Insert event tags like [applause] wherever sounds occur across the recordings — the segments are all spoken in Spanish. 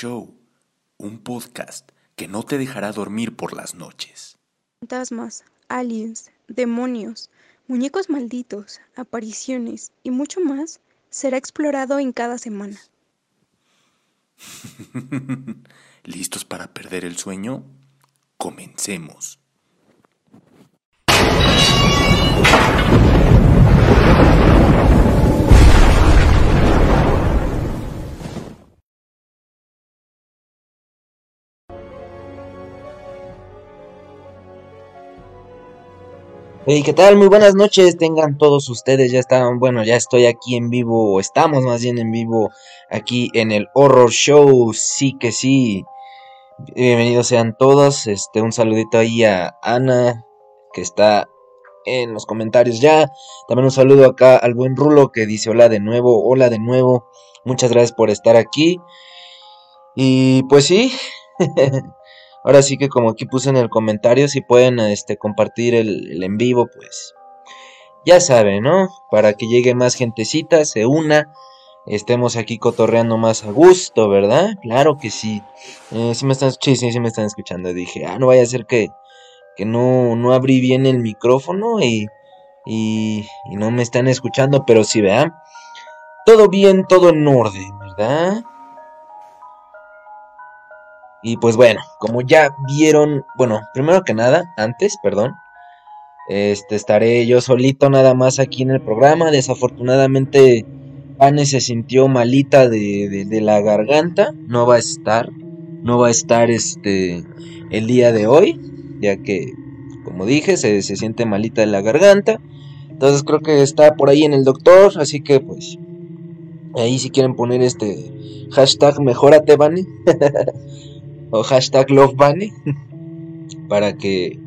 Show, un podcast que no te dejará dormir por las noches. Fantasmas, aliens, demonios, muñecos malditos, apariciones y mucho más será explorado en cada semana. [laughs] ¿Listos para perder el sueño? Comencemos. Hey, ¿qué tal? Muy buenas noches, tengan todos ustedes, ya están, bueno, ya estoy aquí en vivo, o estamos más bien en vivo aquí en el Horror Show, sí que sí. Bienvenidos sean todos, este, un saludito ahí a Ana, que está en los comentarios ya. También un saludo acá al buen Rulo que dice hola de nuevo, hola de nuevo, muchas gracias por estar aquí. Y pues sí, [laughs] Ahora sí que como aquí puse en el comentario, si pueden este, compartir el, en vivo, pues ya saben, ¿no? Para que llegue más gentecita, se una, estemos aquí cotorreando más a gusto, ¿verdad? Claro que sí. Eh, sí me están, sí, sí, me están escuchando. Dije, ah, no vaya a ser que, que no, no abrí bien el micrófono y, y, y no me están escuchando, pero sí, vean. Todo bien, todo en orden, ¿verdad? Y pues bueno, como ya vieron, bueno, primero que nada, antes, perdón, este estaré yo solito nada más aquí en el programa. Desafortunadamente, Anne se sintió malita de, de, la garganta, no va a estar, no va a estar este el día de hoy, ya que, como dije, se, se siente malita de la garganta. Entonces creo que está por ahí en el doctor, así que pues ahí si quieren poner este hashtag mejorate, Vane. [laughs] o hashtag Love para que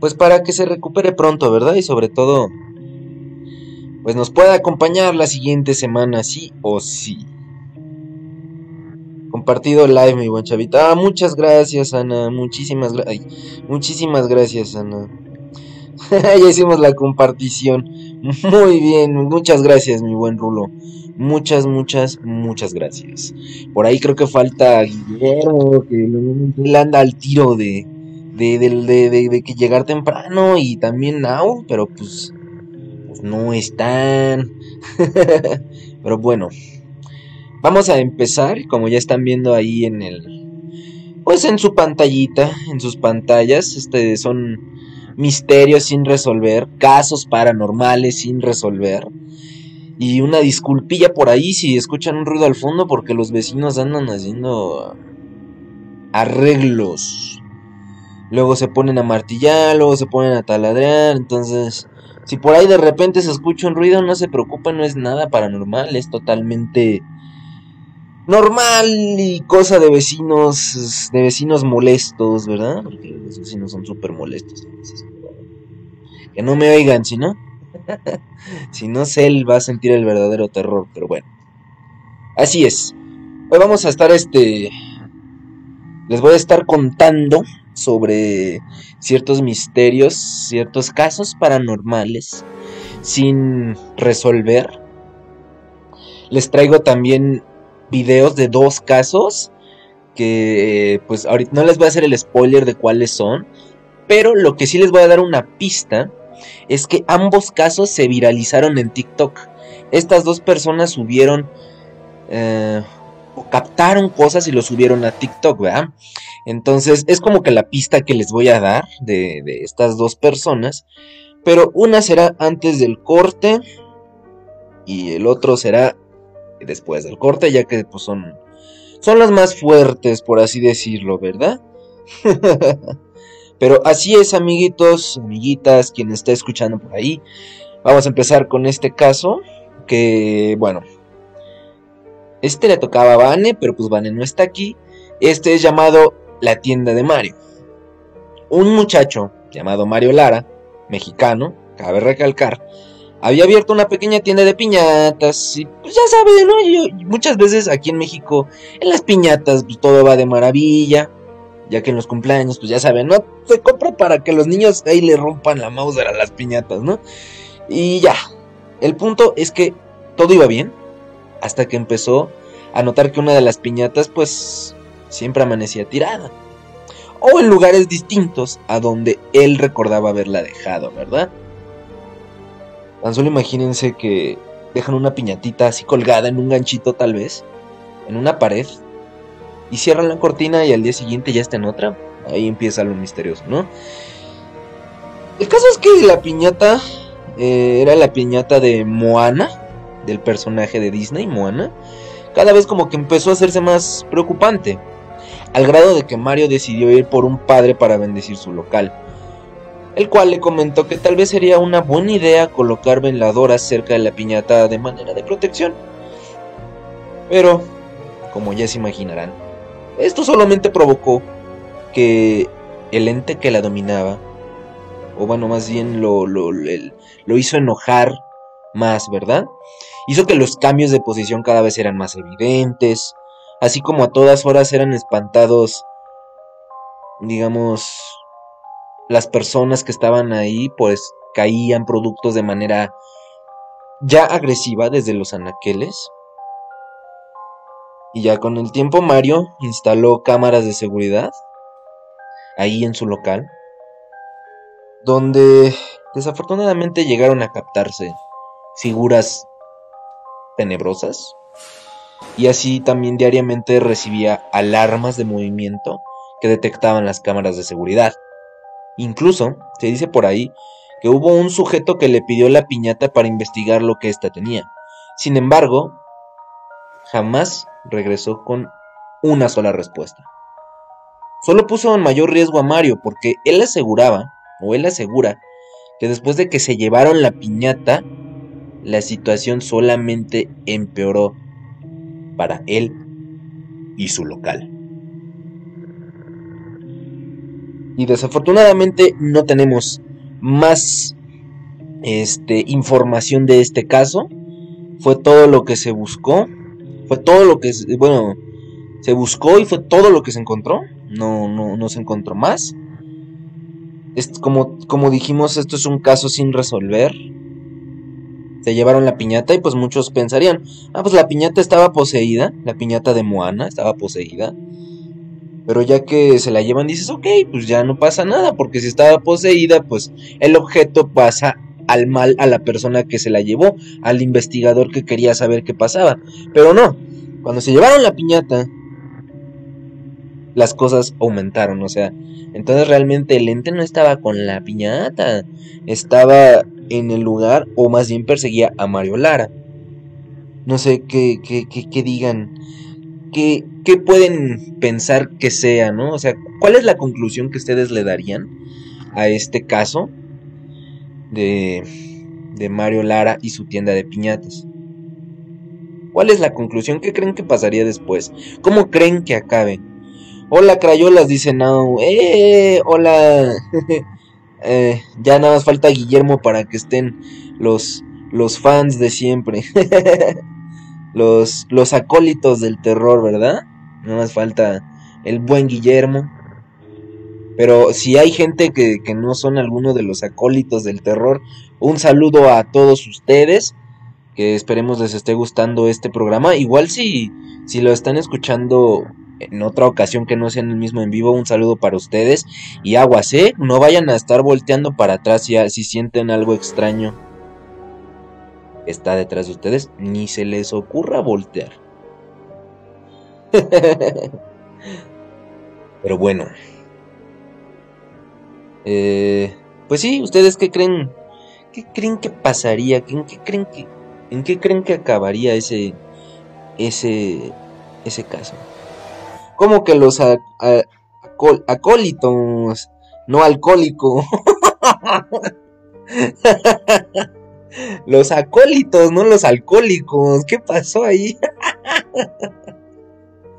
pues para que se recupere pronto, ¿verdad? Y sobre todo pues nos pueda acompañar la siguiente semana, sí o sí. Compartido live, mi buen chavita. Ah, muchas gracias, Ana. Muchísimas gracias. Muchísimas gracias, Ana. [laughs] ya hicimos la compartición. Muy bien, muchas gracias, mi buen Rulo. Muchas, muchas, muchas gracias. Por ahí creo que falta Guillermo, que él anda al tiro de, de, de, de, que llegar temprano y también Now, pero pues, pues no están. [laughs] pero bueno, vamos a empezar, como ya están viendo ahí en el, pues en su pantallita, en sus pantallas, este son misterios sin resolver, casos paranormales sin resolver. Y una disculpilla por ahí si escuchan un ruido al fondo porque los vecinos andan haciendo arreglos. Luego se ponen a martillar, luego se ponen a taladrear. Entonces, si por ahí de repente se escucha un ruido, no se preocupen, no es nada paranormal, es totalmente normal y cosa de vecinos, de vecinos molestos, ¿verdad? Porque los vecinos son súper molestos. que no me oigan, si no. [laughs] si no sé, él va a sentir el verdadero terror, pero bueno. Así es. Hoy vamos a estar este. Les voy a estar contando sobre ciertos misterios, ciertos casos paranormales sin resolver. Les traigo también videos de dos casos que pues ahorita no les voy a hacer el spoiler de cuáles son, pero lo que sí les voy a dar una pista es que ambos casos se viralizaron en TikTok. Estas dos personas subieron eh, o captaron cosas y lo subieron a TikTok, ¿verdad? Entonces es como que la pista que les voy a dar de, estas dos personas. Pero una será antes del corte y el otro será después del corte, ya que pues, son, son las más fuertes, por así decirlo, ¿verdad? [laughs] Pero así es, amiguitos, amiguitas, quien está escuchando por ahí. Vamos a empezar con este caso. Que, bueno. Este le tocaba a Vane, pero pues Vane no está aquí. Este es llamado La tienda de Mario. Un muchacho llamado Mario Lara, mexicano, cabe recalcar, había abierto una pequeña tienda de piñatas. Y pues ya saben, ¿no? muchas veces aquí en México, en las piñatas, pues, todo va de maravilla ya que en los cumpleaños, pues ya saben, ¿no? Se compra para que los niños ahí le rompan la mouse a las piñatas, ¿no? Y ya, el punto es que todo iba bien hasta que empezó a notar que una de las piñatas pues siempre amanecía tirada. O en lugares distintos a donde él recordaba haberla dejado, ¿verdad? Tan solo imagínense que dejan una piñatita así colgada en un ganchito tal vez, en una pared, y cierran la cortina y al día siguiente ya está en otra. Ahí empieza lo misterioso, ¿no? El caso es que la piñata eh, era la piñata de Moana, del personaje de Disney, Moana. Cada vez como que empezó a hacerse más preocupante, al grado de que Mario decidió ir por un padre para bendecir su local, el cual le comentó que tal vez sería una buena idea colocar veladoras cerca de la piñata de manera de protección. Pero, como ya se imaginarán, esto solamente provocó que el ente que la dominaba, o bueno, más bien lo, lo, lo hizo enojar más, ¿verdad? Hizo que los cambios de posición cada vez eran más evidentes, así como a todas horas eran espantados, digamos, las personas que estaban ahí, pues caían productos de manera ya agresiva desde los anaqueles. Y ya con el tiempo Mario instaló cámaras de seguridad ahí en su local, donde desafortunadamente llegaron a captarse figuras tenebrosas y así también diariamente recibía alarmas de movimiento que detectaban las cámaras de seguridad. Incluso se dice por ahí que hubo un sujeto que le pidió la piñata para investigar lo que ésta tenía. Sin embargo, jamás regresó con una sola respuesta. Solo puso en mayor riesgo a Mario porque él aseguraba, o él asegura, que después de que se llevaron la piñata, la situación solamente empeoró para él y su local. Y desafortunadamente no tenemos más este, información de este caso. Fue todo lo que se buscó. Fue todo lo que, bueno, se buscó y fue todo lo que se encontró. No, no, no se encontró más. Es como, como dijimos, esto es un caso sin resolver se llevaron la piñata y pues muchos pensarían, ah, pues la piñata estaba poseída, la piñata de Moana estaba poseída. Pero ya que se la llevan dices, ok, pues ya no pasa nada, porque si estaba poseída, pues el objeto pasa al mal a la persona que se la llevó, al investigador que quería saber qué pasaba. Pero no, cuando se llevaron la piñata, las cosas aumentaron, o sea, entonces realmente el ente no estaba con la piñata, estaba en el lugar o más bien perseguía a Mario Lara. No sé qué, qué, qué, digan, qué, qué pueden pensar que sea, ¿no? O sea, ¿cuál es la conclusión que ustedes le darían a este caso de, de Mario Lara y su tienda de piñatas? ¿Cuál es la conclusión? ¿Qué creen que pasaría después? ¿Cómo creen que acabe? Hola, Crayolas, dice no. ¡Eh! Hola. [laughs] Eh, ya nada más falta Guillermo para que estén los, los fans de siempre. [laughs] los, los acólitos del terror, ¿verdad? Nada más falta el buen Guillermo. Pero si hay gente que, que no son alguno de los acólitos del terror, un saludo a todos ustedes. Que esperemos les esté gustando este programa. Igual si, si lo están escuchando en otra ocasión que no sea en el mismo en vivo. Un saludo para ustedes. Y aguas, ¿eh? No vayan a estar volteando para atrás si, si sienten algo extraño. Está detrás de ustedes. Ni se les ocurra voltear. [laughs] Pero bueno. Eh, pues sí, ¿ustedes qué creen? ¿Qué creen que pasaría? ¿En qué creen que, en qué creen que acabaría ese, ese, ese caso? como que los acólitos, no alcohólico. [laughs] los acólitos, no los alcohólicos. ¿Qué pasó ahí?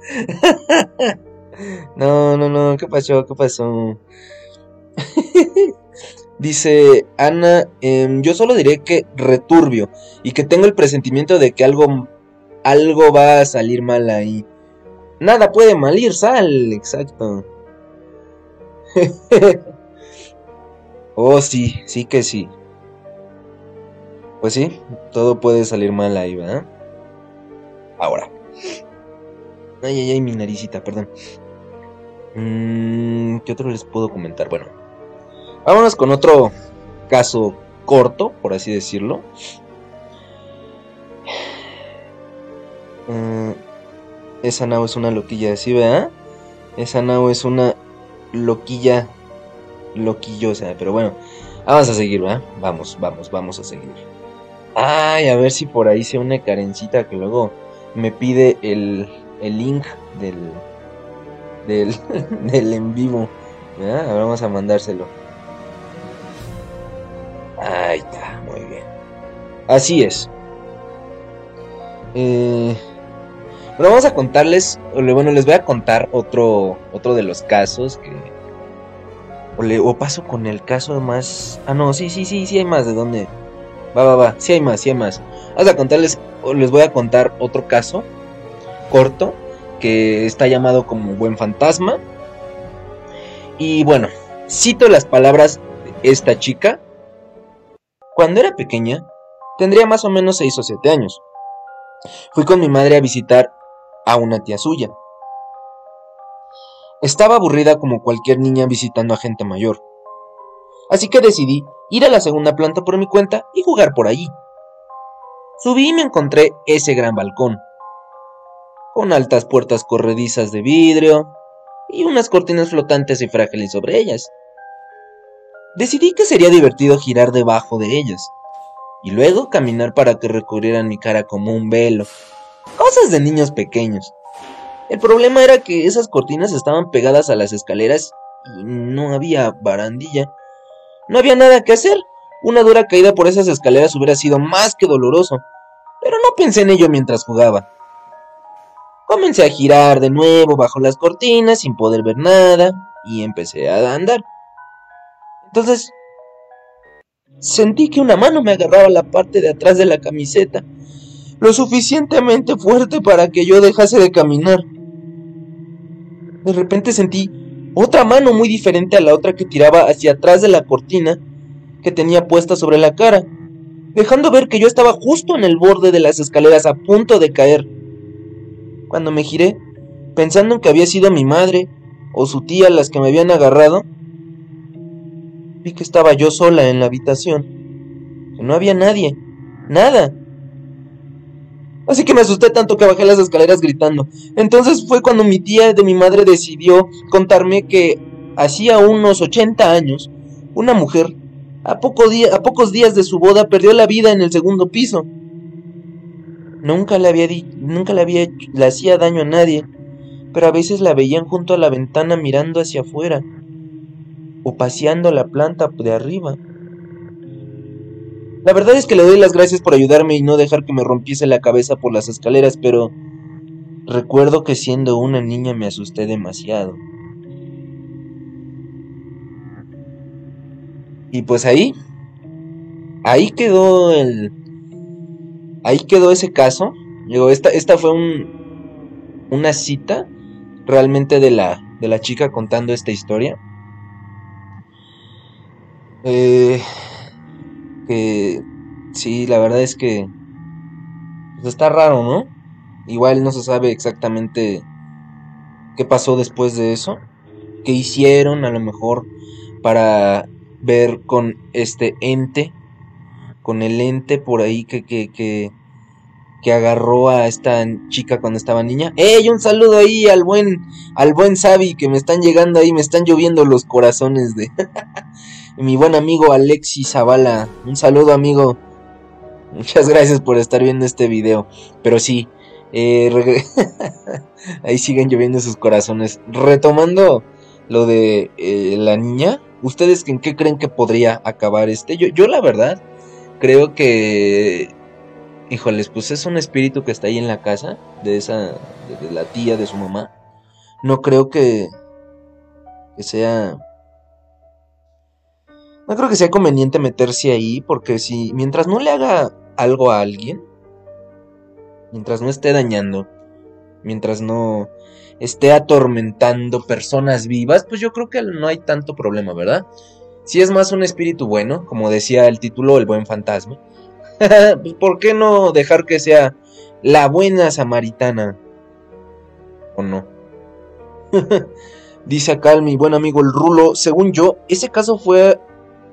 [laughs] no, no, no, ¿qué pasó? ¿Qué pasó? [laughs] Dice Ana, em, yo solo diré que returbio y que tengo el presentimiento de que algo, algo va a salir mal ahí. Nada puede malir sal, exacto. [laughs] oh, sí, sí que sí. Pues sí, todo puede salir mal ahí, ¿verdad? Ahora, Ay, ay, ay, mi naricita, perdón. Mm, ¿Qué otro les puedo comentar? Bueno, vámonos con otro caso corto, por así decirlo. Mm, esa nao es una loquilla, ¿sí, verdad? Esa nao es una loquilla loquillosa, pero bueno, vamos a seguir, ¿verdad? Vamos, vamos, vamos a seguir. Ay, a ver si por ahí se une Karencita que luego me pide el, el link del, del, [laughs] del en vivo. ¿verdad? Ahora vamos a mandárselo. Ahí está, muy bien. Así es. Eh, bueno, vamos a contarles, bueno, les voy a contar otro, otro de los casos que... O, le, o paso con el caso más... Ah, no, sí, sí, sí, sí hay más de dónde... Va, va, va, sí hay más, sí hay más. Vamos a contarles, les voy a contar otro caso corto que está llamado como Buen Fantasma. Y bueno, cito las palabras de esta chica. Cuando era pequeña, tendría más o menos 6 o 7 años. Fui con mi madre a visitar a una tía suya. Estaba aburrida como cualquier niña visitando a gente mayor. Así que decidí ir a la segunda planta por mi cuenta y jugar por allí. Subí y me encontré ese gran balcón, con altas puertas corredizas de vidrio y unas cortinas flotantes y frágiles sobre ellas. Decidí que sería divertido girar debajo de ellas y luego caminar para que recubrieran mi cara como un velo. Cosas de niños pequeños. El problema era que esas cortinas estaban pegadas a las escaleras y no había barandilla. No había nada que hacer. Una dura caída por esas escaleras hubiera sido más que doloroso. Pero no pensé en ello mientras jugaba. Comencé a girar de nuevo bajo las cortinas sin poder ver nada y empecé a andar. Entonces sentí que una mano me agarraba la parte de atrás de la camiseta, lo suficientemente fuerte para que yo dejase de caminar. De repente sentí otra mano muy diferente a la otra que tiraba hacia atrás de la cortina que tenía puesta sobre la cara, dejando ver que yo estaba justo en el borde de las escaleras a punto de caer. Cuando me giré, pensando en que había sido mi madre o su tía las que me habían agarrado, vi que estaba yo sola en la habitación, que no había nadie, nada. Así que me asusté tanto que bajé las escaleras gritando. Entonces fue cuando mi tía de mi madre decidió contarme que hacía unos 80 años, una mujer, a, pocos días de su boda, perdió la vida en el segundo piso. Nunca le había nunca le le hacía daño a nadie, pero a veces la veían junto a la ventana mirando hacia afuera o paseando la planta de arriba. La verdad es que le doy las gracias por ayudarme y no dejar que me rompiese la cabeza por las escaleras, pero recuerdo que siendo una niña me asusté demasiado. Y pues ahí, ahí quedó el, ahí quedó ese caso. Digo, esta, esta fue un, una cita realmente de la, de la chica contando esta historia. Eh, que sí, la verdad es que pues está raro, ¿no? Igual no se sabe exactamente qué pasó después de eso, qué hicieron a lo mejor para ver con este ente, con el ente por ahí que, que, que, que agarró a esta chica cuando estaba niña. ¡Ey! Un saludo ahí al buen, al buen Sabi que me están llegando ahí, me están lloviendo los corazones de [laughs] mi buen amigo Alexis Zavala. Un saludo amigo. Muchas gracias por estar viendo este video. Pero sí, eh, [laughs] ahí siguen lloviendo sus corazones. Retomando lo de eh, la niña, ¿ustedes en qué creen que podría acabar este? Yo, yo la verdad creo que, híjoles, pues es un espíritu que está ahí en la casa de esa, de, de la tía de su mamá. No creo que, que sea no creo que sea conveniente meterse ahí porque si mientras no le haga algo a alguien, mientras no esté dañando, mientras no esté atormentando personas vivas, pues yo creo que no hay tanto problema, ¿verdad? Si es más un espíritu bueno, como decía el título, el buen fantasma, [laughs] pues ¿por qué no dejar que sea la buena samaritana? ¿O no? [laughs] Dice acá mi buen amigo el Rulo, según yo, ese caso fue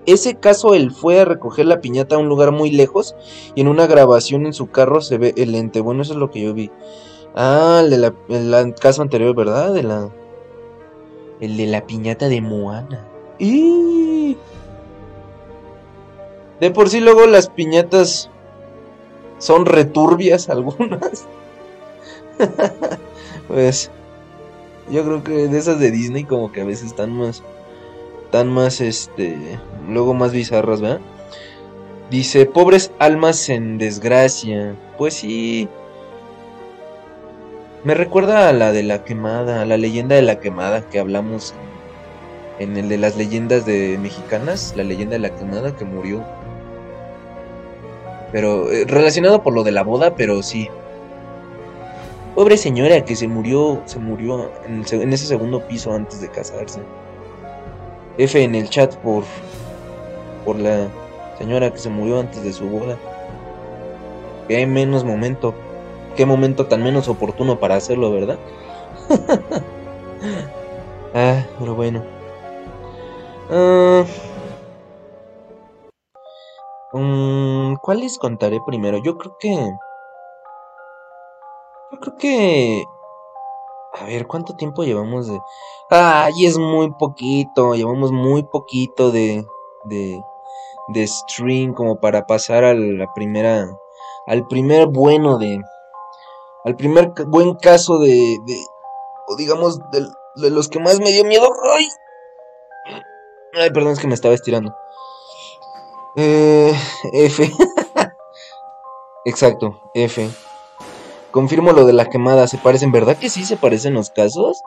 ese caso él fue a recoger la piñata a un lugar muy lejos y en una grabación en su carro se ve el ente. Bueno, eso es lo que yo vi. Ah, el de la, el caso anterior, ¿verdad? De la el de la piñata de Moana. Y de por sí luego las piñatas son returbias [laughs] algunas. [laughs] pues yo creo que de esas de Disney como que a veces están más están más este luego más bizarras, ¿verdad? Dice, "Pobres almas en desgracia." Pues sí. Me recuerda a la de la quemada, a la leyenda de la quemada que hablamos en el de las leyendas de mexicanas, la leyenda de la quemada que murió pero eh, relacionado por lo de la boda, pero sí. Pobre señora que se murió, se murió en, en, ese segundo piso antes de casarse. F en el chat por por la señora que se murió antes de su boda. Qué menos momento, qué momento tan menos oportuno para hacerlo, ¿verdad? [laughs] ah, pero bueno. Um, ¿Cuál les contaré primero? Yo creo que. Yo creo que. A ver, ¿cuánto tiempo llevamos de.? ¡Ay, es muy poquito! Llevamos muy poquito de. de. De stream como para pasar a la primera. al primer bueno de. al primer buen caso de. o digamos, de, de los que más me dio miedo. ¡Ay! Ay, perdón, es que me estaba estirando. Eh, F. [laughs] Exacto, F. Confirmo lo de la quemada. ¿Se parecen? ¿Verdad que sí se parecen los casos?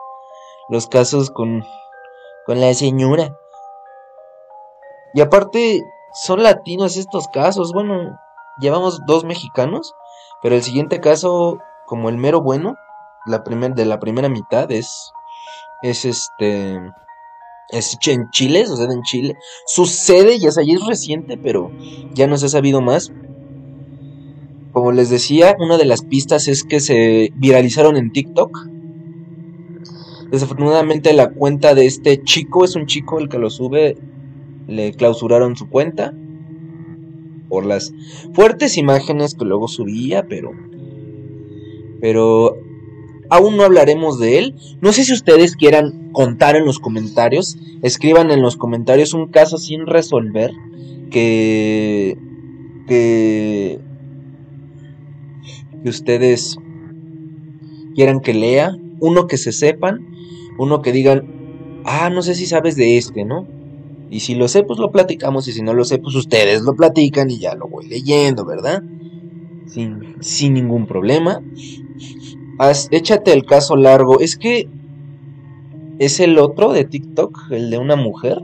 Los casos con, con la señora. Y aparte, son latinos estos casos. Bueno, llevamos dos mexicanos. Pero el siguiente caso, como el mero bueno, la primer, de la primera mitad es. Es este es en Chile, sucede en Chile. Sucede, ya, es reciente, pero ya no se ha sabido más. Como les decía, una de las pistas es que se viralizaron en TikTok. Desafortunadamente la cuenta de este chico, es un chico el que lo sube, le clausuraron su cuenta. Por las fuertes imágenes que luego subía, pero... Pero aún no hablaremos de él. No sé si ustedes quieran contar en los comentarios, escriban en los comentarios un caso sin resolver que que, que ustedes quieran que lea, uno que se sepan, uno que digan, ah, no sé si sabes de este, ¿no? Y si lo sé, pues lo platicamos, y si no lo sé, pues ustedes lo platican y ya lo voy leyendo, ¿verdad? Sin, sin ningún problema échate el caso largo. Es que es el otro de TikTok, el de una mujer.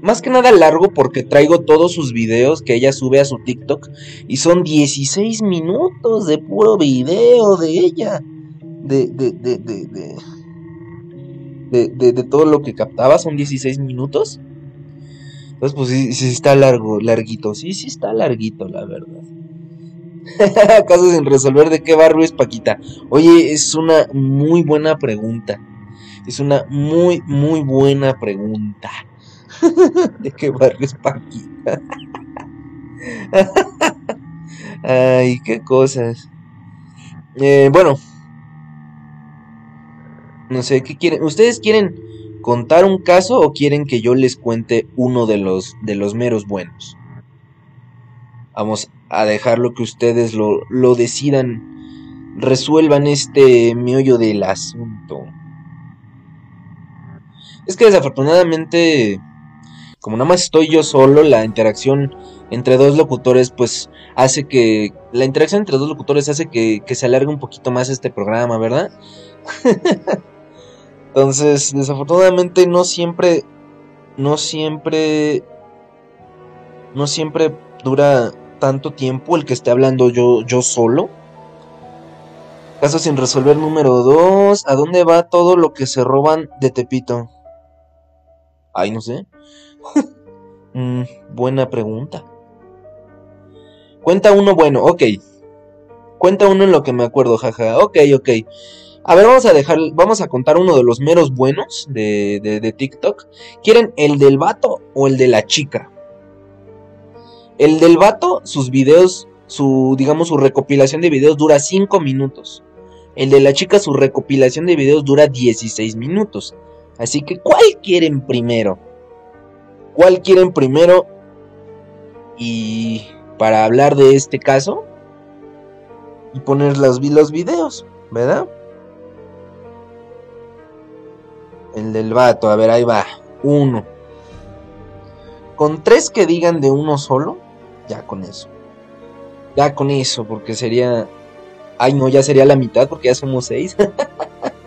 Más que nada largo porque traigo todos sus videos que ella sube a su TikTok y son 16 minutos de puro video de ella. De, de, de, de, de, de, de todo lo que captaba, son 16 minutos. Entonces, pues sí, sí está largo, larguito. Sí, sí está larguito, la verdad. [laughs] Casos sin resolver de qué barrio es Paquita. Oye, es una muy buena pregunta. Es una muy, muy buena pregunta. [laughs] ¿De qué barrio es Paquita? [laughs] Ay, qué cosas. Eh, bueno. No sé, ¿qué quieren? ¿Ustedes quieren contar un caso o quieren que yo les cuente uno de los, de los meros buenos? Vamos a dejarlo que ustedes lo, lo decidan, resuelvan este meollo del asunto. Es que desafortunadamente, como nada más estoy yo solo, la interacción entre dos locutores, pues hace que. La interacción entre dos locutores hace que, que se alargue un poquito más este programa, ¿verdad? [laughs] Entonces, desafortunadamente, no siempre. No siempre. No siempre dura tanto tiempo el que esté hablando yo, yo solo. Caso sin resolver número 2. ¿A dónde va todo lo que se roban de Tepito? Ay, no sé. [laughs] mm, buena pregunta. Cuenta uno bueno, ok. Cuenta uno en lo que me acuerdo, jaja. Ok, ok. A ver, vamos a dejar, vamos a contar uno de los meros buenos de, de, TikTok. ¿Quieren el del vato o el de la chica? El del vato, sus videos, su, digamos, su recopilación de videos dura 5 minutos. El de la chica, su recopilación de videos dura 16 minutos. Así que, ¿cuál quieren primero? ¿Cuál quieren primero? Y para hablar de este caso y poner los, los videos, ¿verdad? El del vato, a ver, ahí va. Uno. Con tres que digan de uno solo, ya con eso. Ya con eso, porque sería. Ay, no, ya sería la mitad, porque ya somos seis.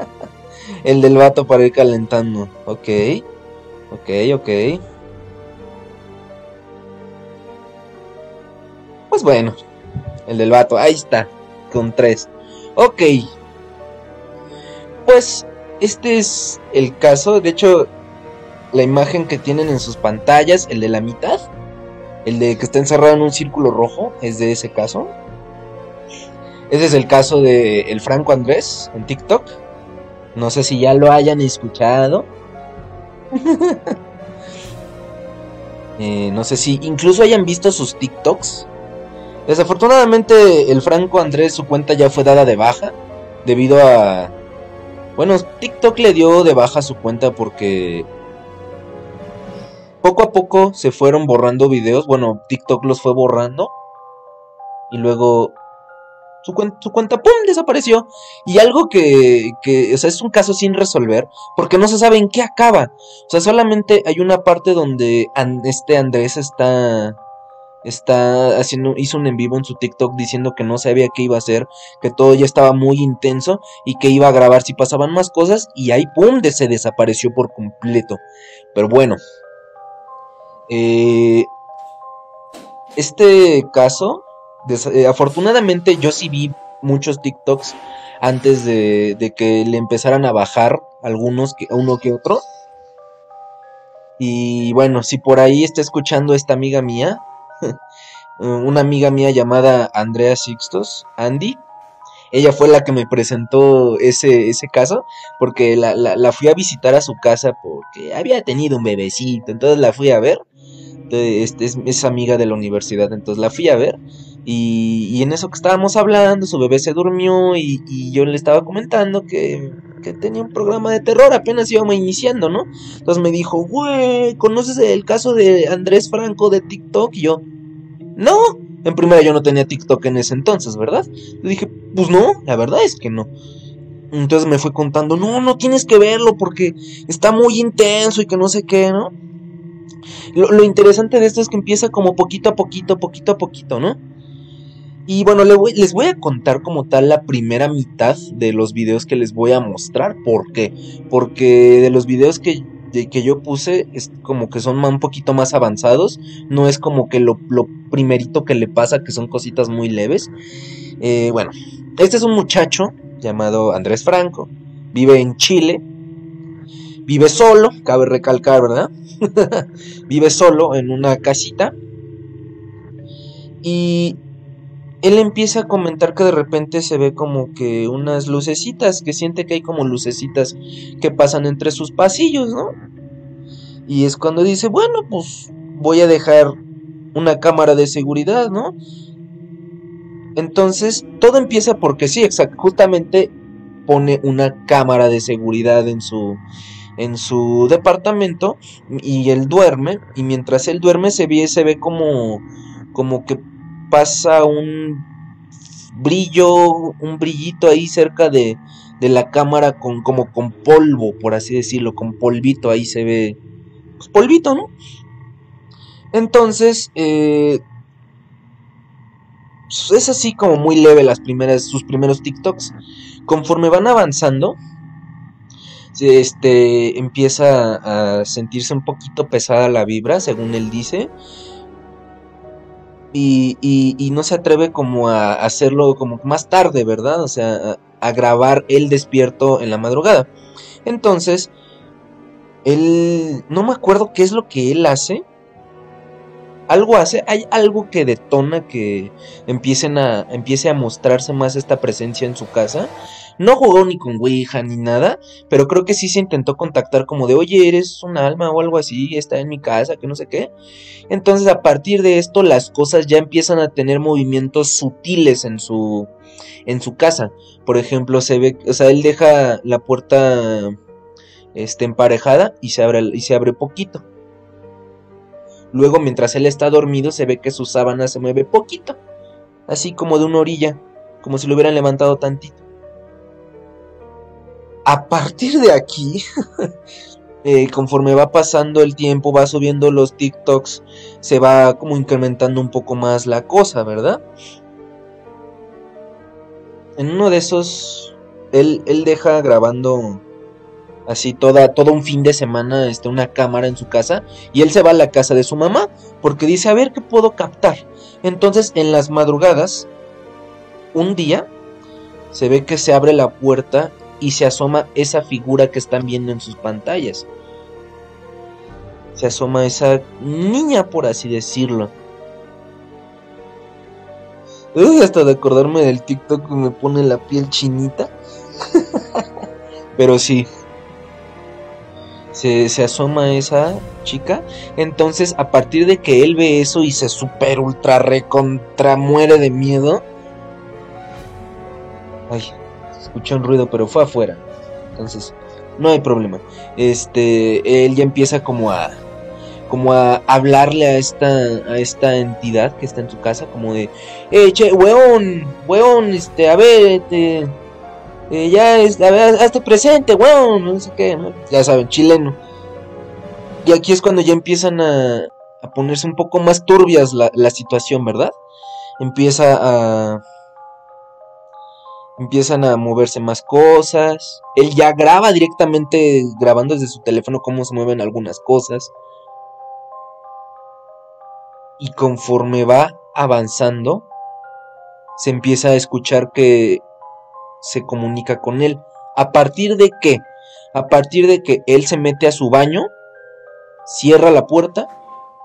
[laughs] el del vato para ir calentando. Ok. Ok, ok. Pues bueno. El del vato, ahí está. Con tres. Ok. Pues este es el caso. De hecho, la imagen que tienen en sus pantallas, el de la mitad, el de que está encerrado en un círculo rojo, es de ese caso. Ese es el caso de el Franco Andrés en TikTok. No sé si ya lo hayan escuchado. [laughs] eh, no sé si incluso hayan visto sus TikToks. Desafortunadamente el Franco Andrés su cuenta ya fue dada de baja debido a... Bueno, TikTok le dio de baja su cuenta porque poco a poco se fueron borrando videos. Bueno, TikTok los fue borrando. Y luego su, su, cuenta, ¡pum!, desapareció. Y algo que, que, o sea, es un caso sin resolver, porque no se sabe en qué acaba. O sea, solamente hay una parte donde este Andrés está, está haciendo, hizo un en vivo en su TikTok diciendo que no sabía qué iba a hacer, que todo ya estaba muy intenso y que iba a grabar si pasaban más cosas, y ahí, ¡pum!, se desapareció por completo. Pero bueno, eh, este caso eh, afortunadamente yo sí vi muchos TikToks antes de, de, que le empezaran a bajar algunos, que, uno que otro. Y bueno, si por ahí está escuchando esta amiga mía, [laughs] una amiga mía llamada Andrea Sixtos, Andy, ella fue la que me presentó ese, ese caso, porque la, la, fui a visitar a su casa porque había tenido un bebecito, entonces la fui a ver. Este, es, es amiga de la universidad, entonces la fui a ver. Y, en eso que estábamos hablando, su bebé se durmió y, yo le estaba comentando que, que, tenía un programa de terror, apenas íbamos iniciando, ¿no? Entonces me dijo, güey, ¿conoces el caso de Andrés Franco de TikTok? Y yo, no, en primera yo no tenía TikTok en ese entonces, ¿verdad? Le dije, pues no, la verdad es que no. Entonces me fue contando, no, no tienes que verlo porque está muy intenso y que no sé qué, ¿no? Lo, lo interesante de esto es que empieza como poquito a poquito, poquito a poquito, ¿no? Y bueno, les voy, a contar como tal la primera mitad de los videos que les voy a mostrar. ¿Por qué? Porque de los videos que, que yo puse es como que son un poquito más avanzados. No es como que lo, primerito que le pasa, que son cositas muy leves. Eh, bueno, este es un muchacho llamado Andrés Franco. Vive en Chile. Vive solo, cabe recalcar, ¿verdad? [laughs] vive solo en una casita. Y él empieza a comentar que de repente se ve como que unas lucecitas, que siente que hay como lucecitas que pasan entre sus pasillos, ¿no? Y es cuando dice, bueno, pues voy a dejar una cámara de seguridad, ¿no? Entonces, todo empieza porque sí, exact, justamente pone una cámara de seguridad en su en su departamento y él duerme y mientras él duerme se ve se ve como como que pasa un brillo, un brillito ahí cerca de, de la cámara con como con polvo, por así decirlo, con polvito ahí se ve, pues polvito, ¿no? Entonces, eh, es así como muy leve las primeras, sus primeros TikToks. Conforme van avanzando, este empieza a sentirse un poquito pesada la vibra, según él dice y, y, no se atreve como a hacerlo como más tarde, ¿verdad? O sea, a, grabar él despierto en la madrugada. Entonces, él, no me acuerdo qué es lo que él hace. Algo hace, hay algo que detona que empiecen a, empiece a mostrarse más esta presencia en su casa. No jugó ni con Ouija ni nada, pero creo que sí se intentó contactar como de, oye, eres un alma o algo así, está en mi casa, que no sé qué. Entonces a partir de esto las cosas ya empiezan a tener movimientos sutiles en su, en su casa. Por ejemplo, se ve, o sea, él deja la puerta este, emparejada y se abre, y se abre poquito. Luego, mientras él está dormido, se ve que su sábana se mueve poquito, así como de una orilla, como si lo hubieran levantado tantito. A partir de aquí, [laughs] eh, conforme va pasando el tiempo, va subiendo los TikToks, se va como incrementando un poco más la cosa, ¿verdad? En uno de esos, él, él deja grabando así toda, todo un fin de semana este, una cámara en su casa y él se va a la casa de su mamá porque dice a ver qué puedo captar. Entonces en las madrugadas, un día, se ve que se abre la puerta y se asoma esa figura que están viendo en sus pantallas. Se asoma esa niña, por así decirlo. hasta de acordarme del TikTok me pone la piel chinita. [laughs] Pero sí, se, asoma esa chica. Entonces, a partir de que él ve eso y se super ultra recontra muere de miedo. Ay, se escuchó un ruido, pero fue afuera. Entonces, no hay problema. Este, él ya empieza como a como a hablarle a esta a esta entidad que está en su casa como de, "Eh, che, weón, weón, este, a ver, este eh, ya, a ver, hazte presente, weón, no sé qué, ya saben, chileno. Y aquí es cuando ya empiezan a, a ponerse un poco más turbias la, la situación, ¿verdad? Empieza a... Empiezan a moverse más cosas. Él ya graba directamente, grabando desde su teléfono cómo se mueven algunas cosas. Y conforme va avanzando, se empieza a escuchar que se comunica con él. ¿A partir de qué? A partir de que él se mete a su baño, cierra la puerta,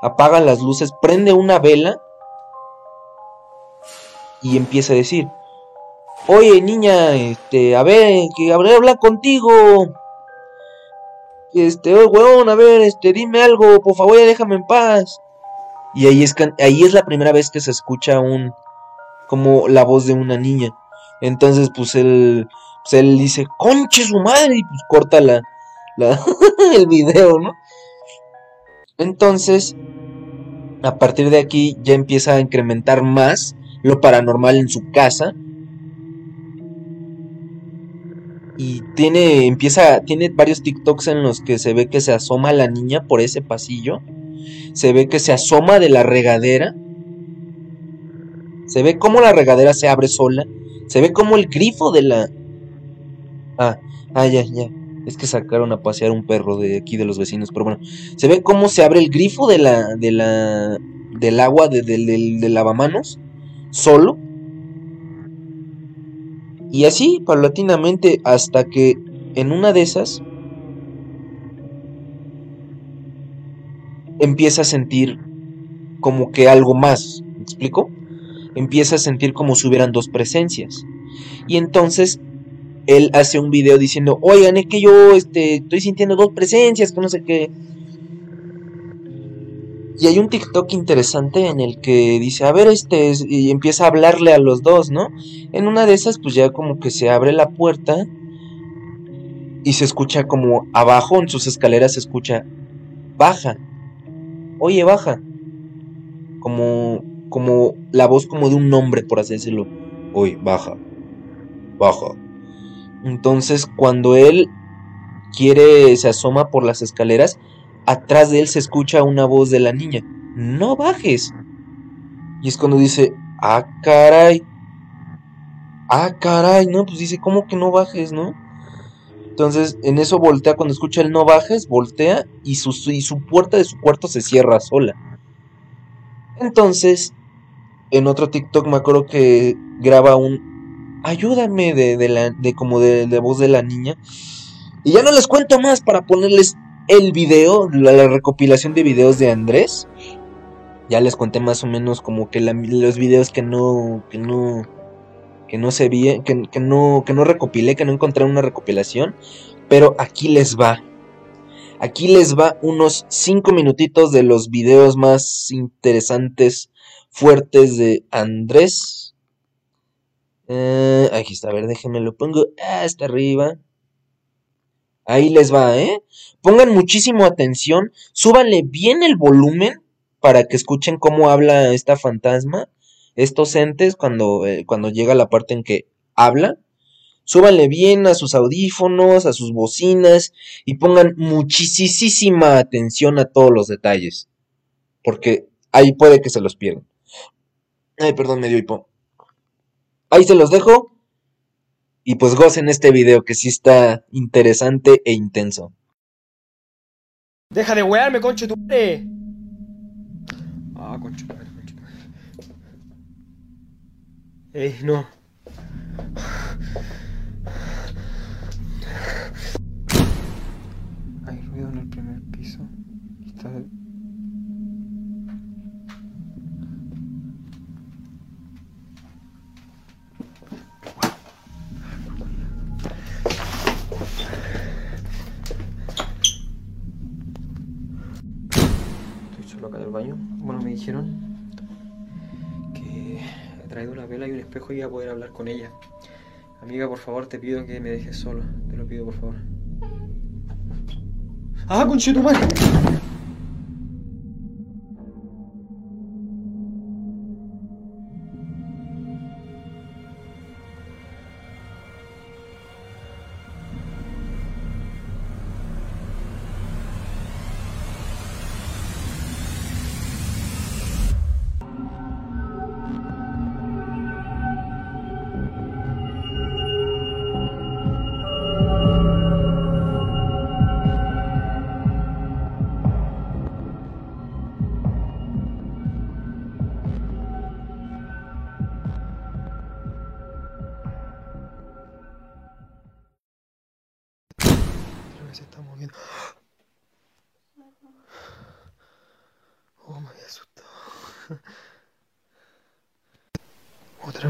apaga las luces, prende una vela y empieza a decir, oye niña, este, a ver, que habré hablar contigo. Este, oye, weón, a ver, este, dime algo, por favor, ya déjame en paz. Y ahí es, ahí es la primera vez que se escucha un, como la voz de una niña. Entonces, pues él, pues él dice, conche su madre, y pues corta la, la [laughs] el video, ¿no? Entonces, a partir de aquí ya empieza a incrementar más lo paranormal en su casa. Y tiene, empieza, tiene varios TikToks en los que se ve que se asoma la niña por ese pasillo. Se ve que se asoma de la regadera. Se ve cómo la regadera se abre sola se ve como el grifo de la... Ah, ah, ya, ya. Es que sacaron a pasear un perro de aquí de los vecinos, pero bueno. Se ve cómo se abre el grifo de la... de la... del agua de, del lavamanos. Solo. Y así, paulatinamente, hasta que en una de esas... Empieza a sentir como que algo más. ¿Me explico? empieza a sentir como si hubieran dos presencias. Y entonces él hace un video diciendo, oigan, es que yo este, estoy sintiendo dos presencias, que no sé qué. Y hay un TikTok interesante en el que dice, a ver, este, y empieza a hablarle a los dos, ¿no? En una de esas, pues ya como que se abre la puerta y se escucha como abajo en sus escaleras se escucha, baja, oye, baja, como como la voz como de un hombre, por así decirlo. Oye, baja, baja. Entonces, cuando él quiere, se asoma por las escaleras, atrás de él se escucha una voz de la niña. No bajes. Y es cuando dice, ah, caray. Ah, caray, no, pues dice, ¿cómo que no bajes, no? Entonces, en eso voltea, cuando escucha el no bajes, voltea y su, y su puerta de su cuarto se cierra sola. Entonces, en otro TikTok me acuerdo que graba un ayúdame de, de la de como de, de, voz de la niña. Y ya no les cuento más para ponerles el video, la, recopilación de videos de Andrés. Ya les conté más o menos como que los videos que no que no que no se vi, que, no, que no recopilé, que no encontré una recopilación, pero aquí les va. Aquí les va unos 5 minutitos de los videos más interesantes, fuertes de Andrés. Eh, aquí está, a ver, déjenme lo pongo hasta arriba. Ahí les va, ¿eh? Pongan muchísimo atención, súbanle bien el volumen para que escuchen cómo habla esta fantasma, estos entes cuando, eh, cuando llega la parte en que habla. Súbanle bien a sus audífonos, a sus bocinas y pongan muchísima atención a todos los detalles. Porque ahí puede que se los pierdan. Ay, perdón, me dio hipo. Ahí se los dejo. Y pues gocen este video que sí está interesante e intenso. Deja de wearme, concho tu madre. Ah, concho tu madre, concho tu madre. Ey, no. Hay ruido en el Acá en baño. Bueno, me dijeron que he traído una vela y un espejo y iba a poder hablar con ella. Amiga, por favor, te pido que me dejes solo. Te lo pido, por favor. ¡Ah, conchetumare! Creo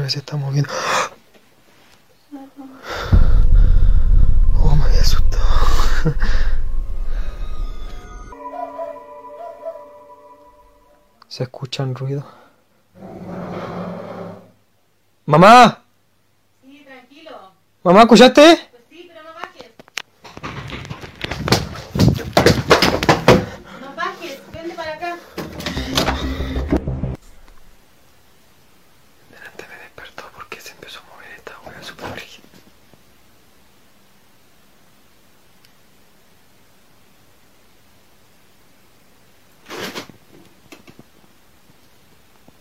vez se está moviendo. Oh, me había asustado. Se escuchan ruidos. ¡Mamá! Sí, tranquilo. ¿Mamá, escuchaste? Pues sí, pero no bajes. No bajes, vente para acá. Delante me despertó porque se empezó a mover esta wea super rígida.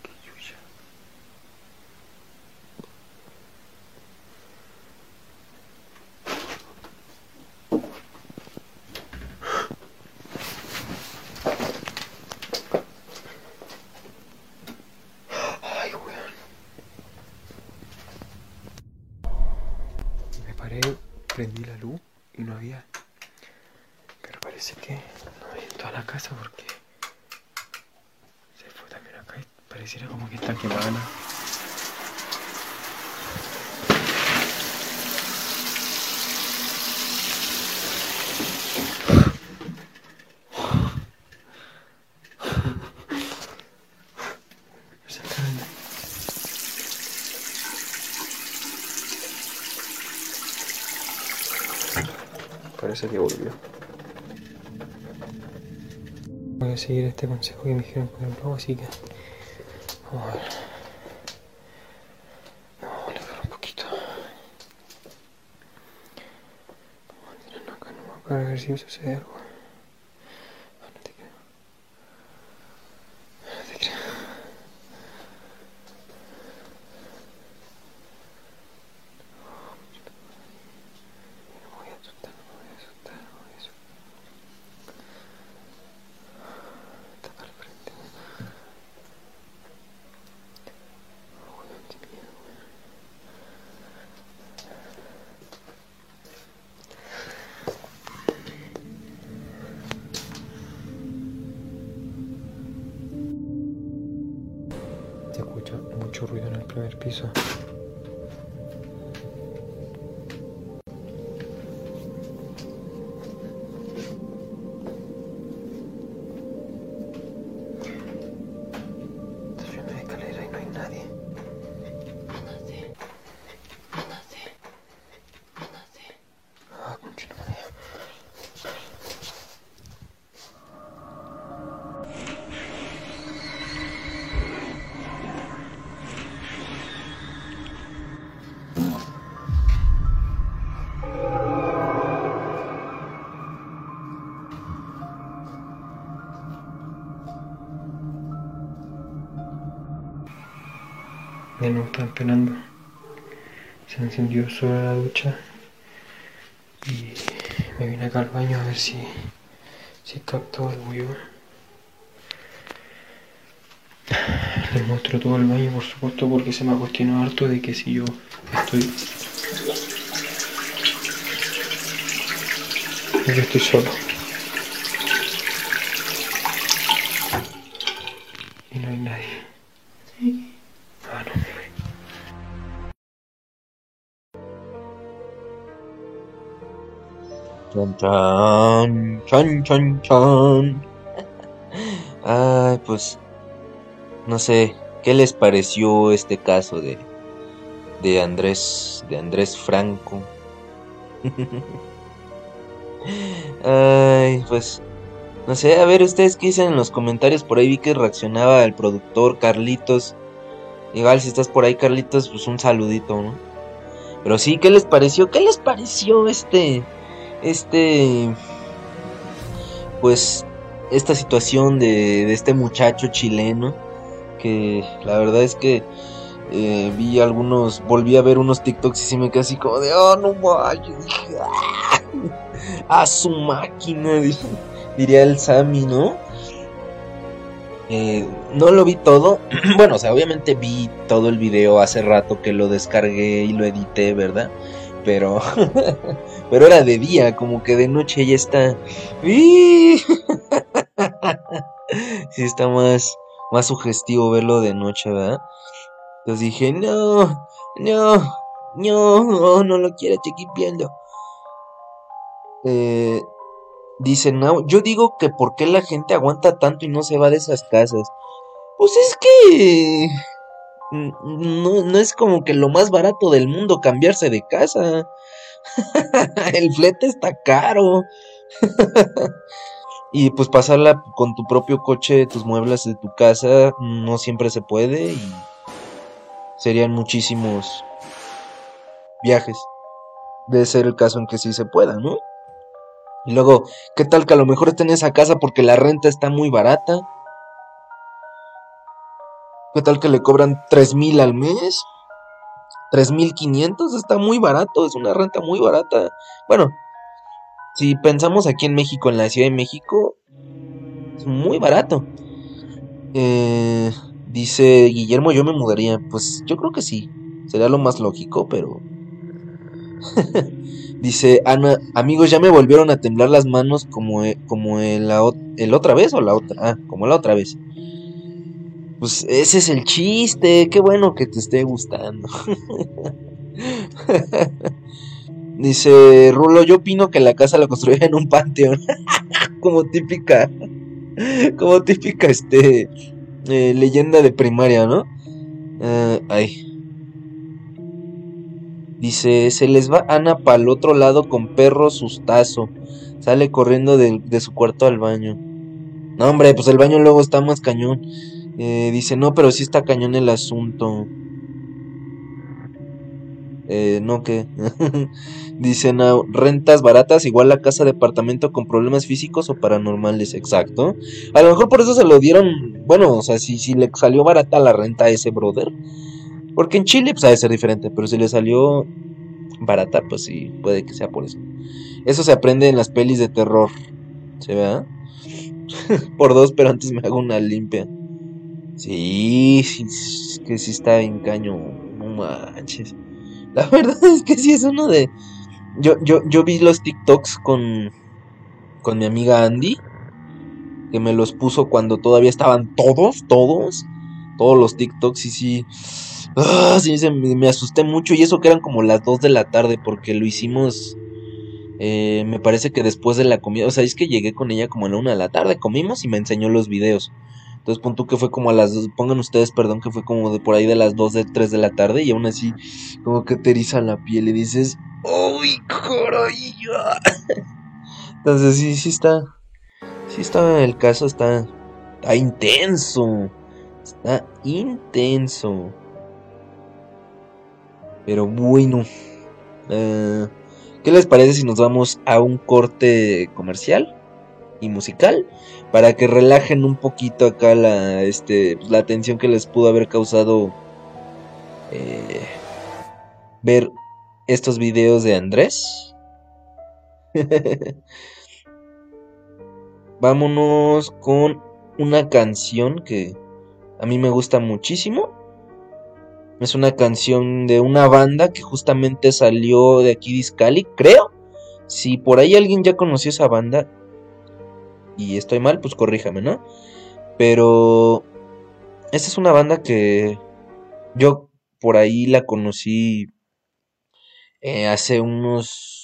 Qué chucha. Ay, weón. Me paré, prendí la luz y no había. Pero parece que no en toda la casa porque se fue también acá y pareciera como que está quemada. Parece que volvió. A seguir este consejo que me dijeron con el blog, así que. Vamos a ver. No, le agarro un poquito. Vamos a tirarnos acá nomás para ver si sucede algo. Encendió sola la ducha. Y me vine acá al baño a ver si, si captó algo yo. Les muestro todo el baño, por supuesto, porque se me ha cuestionado harto de que si yo estoy. que estoy solo. Chan, chan, chan, chan. [laughs] Ay, pues, no sé, ¿qué les pareció este caso de, de Andrés, de Andrés Franco? [laughs] Ay, pues, no sé, a ver, ustedes qué dicen en los comentarios, por ahí vi que reaccionaba el productor Carlitos. Igual si estás por ahí, Carlitos, pues un saludito, ¿no? Pero sí, ¿qué les pareció? ¿Qué les pareció este, este, pues, esta situación de, de este muchacho chileno? Que la verdad es que eh, vi algunos, volví a ver unos TikToks y sí me quedé así como de, oh, no dije, "Ah, a su máquina, diría el Sammy, ¿no? Eh, no lo vi todo, [clears throat] bueno, o sea, obviamente vi todo el video hace rato que lo descargué y lo edité, ¿verdad? Pero, [laughs] pero era de día, como que de noche ya está, [laughs] sí está más, más sugestivo verlo de noche, ¿verdad? Entonces dije, no, no, no, no lo quiero chequipiendo. Eh, dice, no, yo digo que por qué la gente aguanta tanto y no se va de esas casas. Pues es que no, es como que lo más barato del mundo cambiarse de casa. [laughs] El flete está caro. [laughs] Y pues pasarla con tu propio coche, tus muebles de tu casa, no siempre se puede y serían muchísimos viajes. Debe ser el caso en que sí se pueda, ¿no? Y luego, ¿qué tal que a lo mejor esté en esa casa porque la renta está muy barata? ¿Qué tal que le cobran tres mil al mes? ¿Tres mil quinientos? Está muy barato, es una renta muy barata. Bueno, si pensamos aquí en México, en la Ciudad de México, es muy barato. Eh, dice Guillermo, yo me mudaría. Pues yo creo que sí. Sería lo más lógico, pero... [laughs] dice Ana, amigos, ya me volvieron a temblar las manos como, como la, el otra vez o la otra. Ah, como la otra vez. Pues ese es el chiste. Qué bueno que te esté gustando. [laughs] Dice Rulo, yo opino que la casa la construyeron en un panteón. [laughs] como típica. Como típica este. eh, leyenda de primaria, ¿no? Eh, ay. Dice, se les va Ana para el otro lado con perro sustazo. Sale corriendo de, de su cuarto al baño. No, hombre, pues el baño luego está más cañón. Eh, dice, no, pero sí está cañón el asunto. Eh, no, que. [laughs] Dicen, ah, rentas baratas, igual la casa departamento con problemas físicos o paranormales, exacto. A lo mejor por eso se lo dieron, bueno, o sea, si, si le salió barata la renta a ese brother. Porque en Chile, pues ha ser diferente, pero si le salió barata, pues sí, puede que sea por eso. Eso se aprende en las pelis de terror, ¿se ve? ah? [laughs] por dos, pero antes me hago una limpia. Sí, sí, que sí está bien caño, no manches. La [laughs] verdad es que sí es uno de. Yo, yo, yo vi los TikToks con, con mi amiga Andy. Que me los puso cuando todavía estaban todos, todos. Todos los TikToks y sí. ah, sí, me, asusté mucho. Y eso que eran como las 2 de la tarde. Porque lo hicimos. eh, me parece que después de la comida. O sea, es que llegué con ella como a la 1 de la tarde. Comimos y me enseñó los videos. Entonces, pon tú que fue como a las dos, pongan ustedes, perdón, que fue como de por ahí de las 2 de 3 de la tarde y aún así como que te la piel y dices, ¡Uy, ah". [laughs] Entonces, sí, sí está, sí está, el caso está, está intenso, está intenso. Pero bueno, eh, ¿qué les parece si nos vamos a un corte comercial y musical? Para que relajen un poquito acá la este la tensión que les pudo haber causado eh, ver estos videos de Andrés. [laughs] Vámonos con una canción que a mí me gusta muchísimo. Es una canción de una banda que justamente salió de aquí de Iscali, creo. Si por ahí alguien ya conoció esa banda y estoy mal, pues corríjame, ¿no? Pero esta es una banda que yo por ahí la conocí eh, hace unos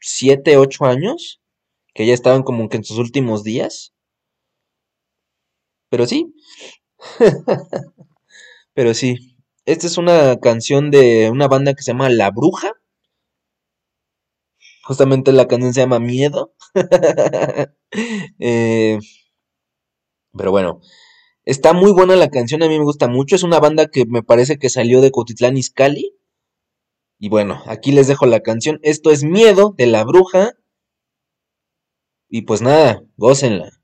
7, 8 años, que ya estaban como que en sus últimos días. Pero sí. [laughs] Pero sí. Esta es una canción de una banda que se llama La Bruja. Justamente la canción se llama Miedo. [laughs] Eh, pero bueno, está muy buena la canción, a mí me gusta mucho. Es una banda que me parece que salió de Cotitlán Izcalli. Y bueno, aquí les dejo la canción. Esto es Miedo de la Bruja. Y pues nada, gócenla.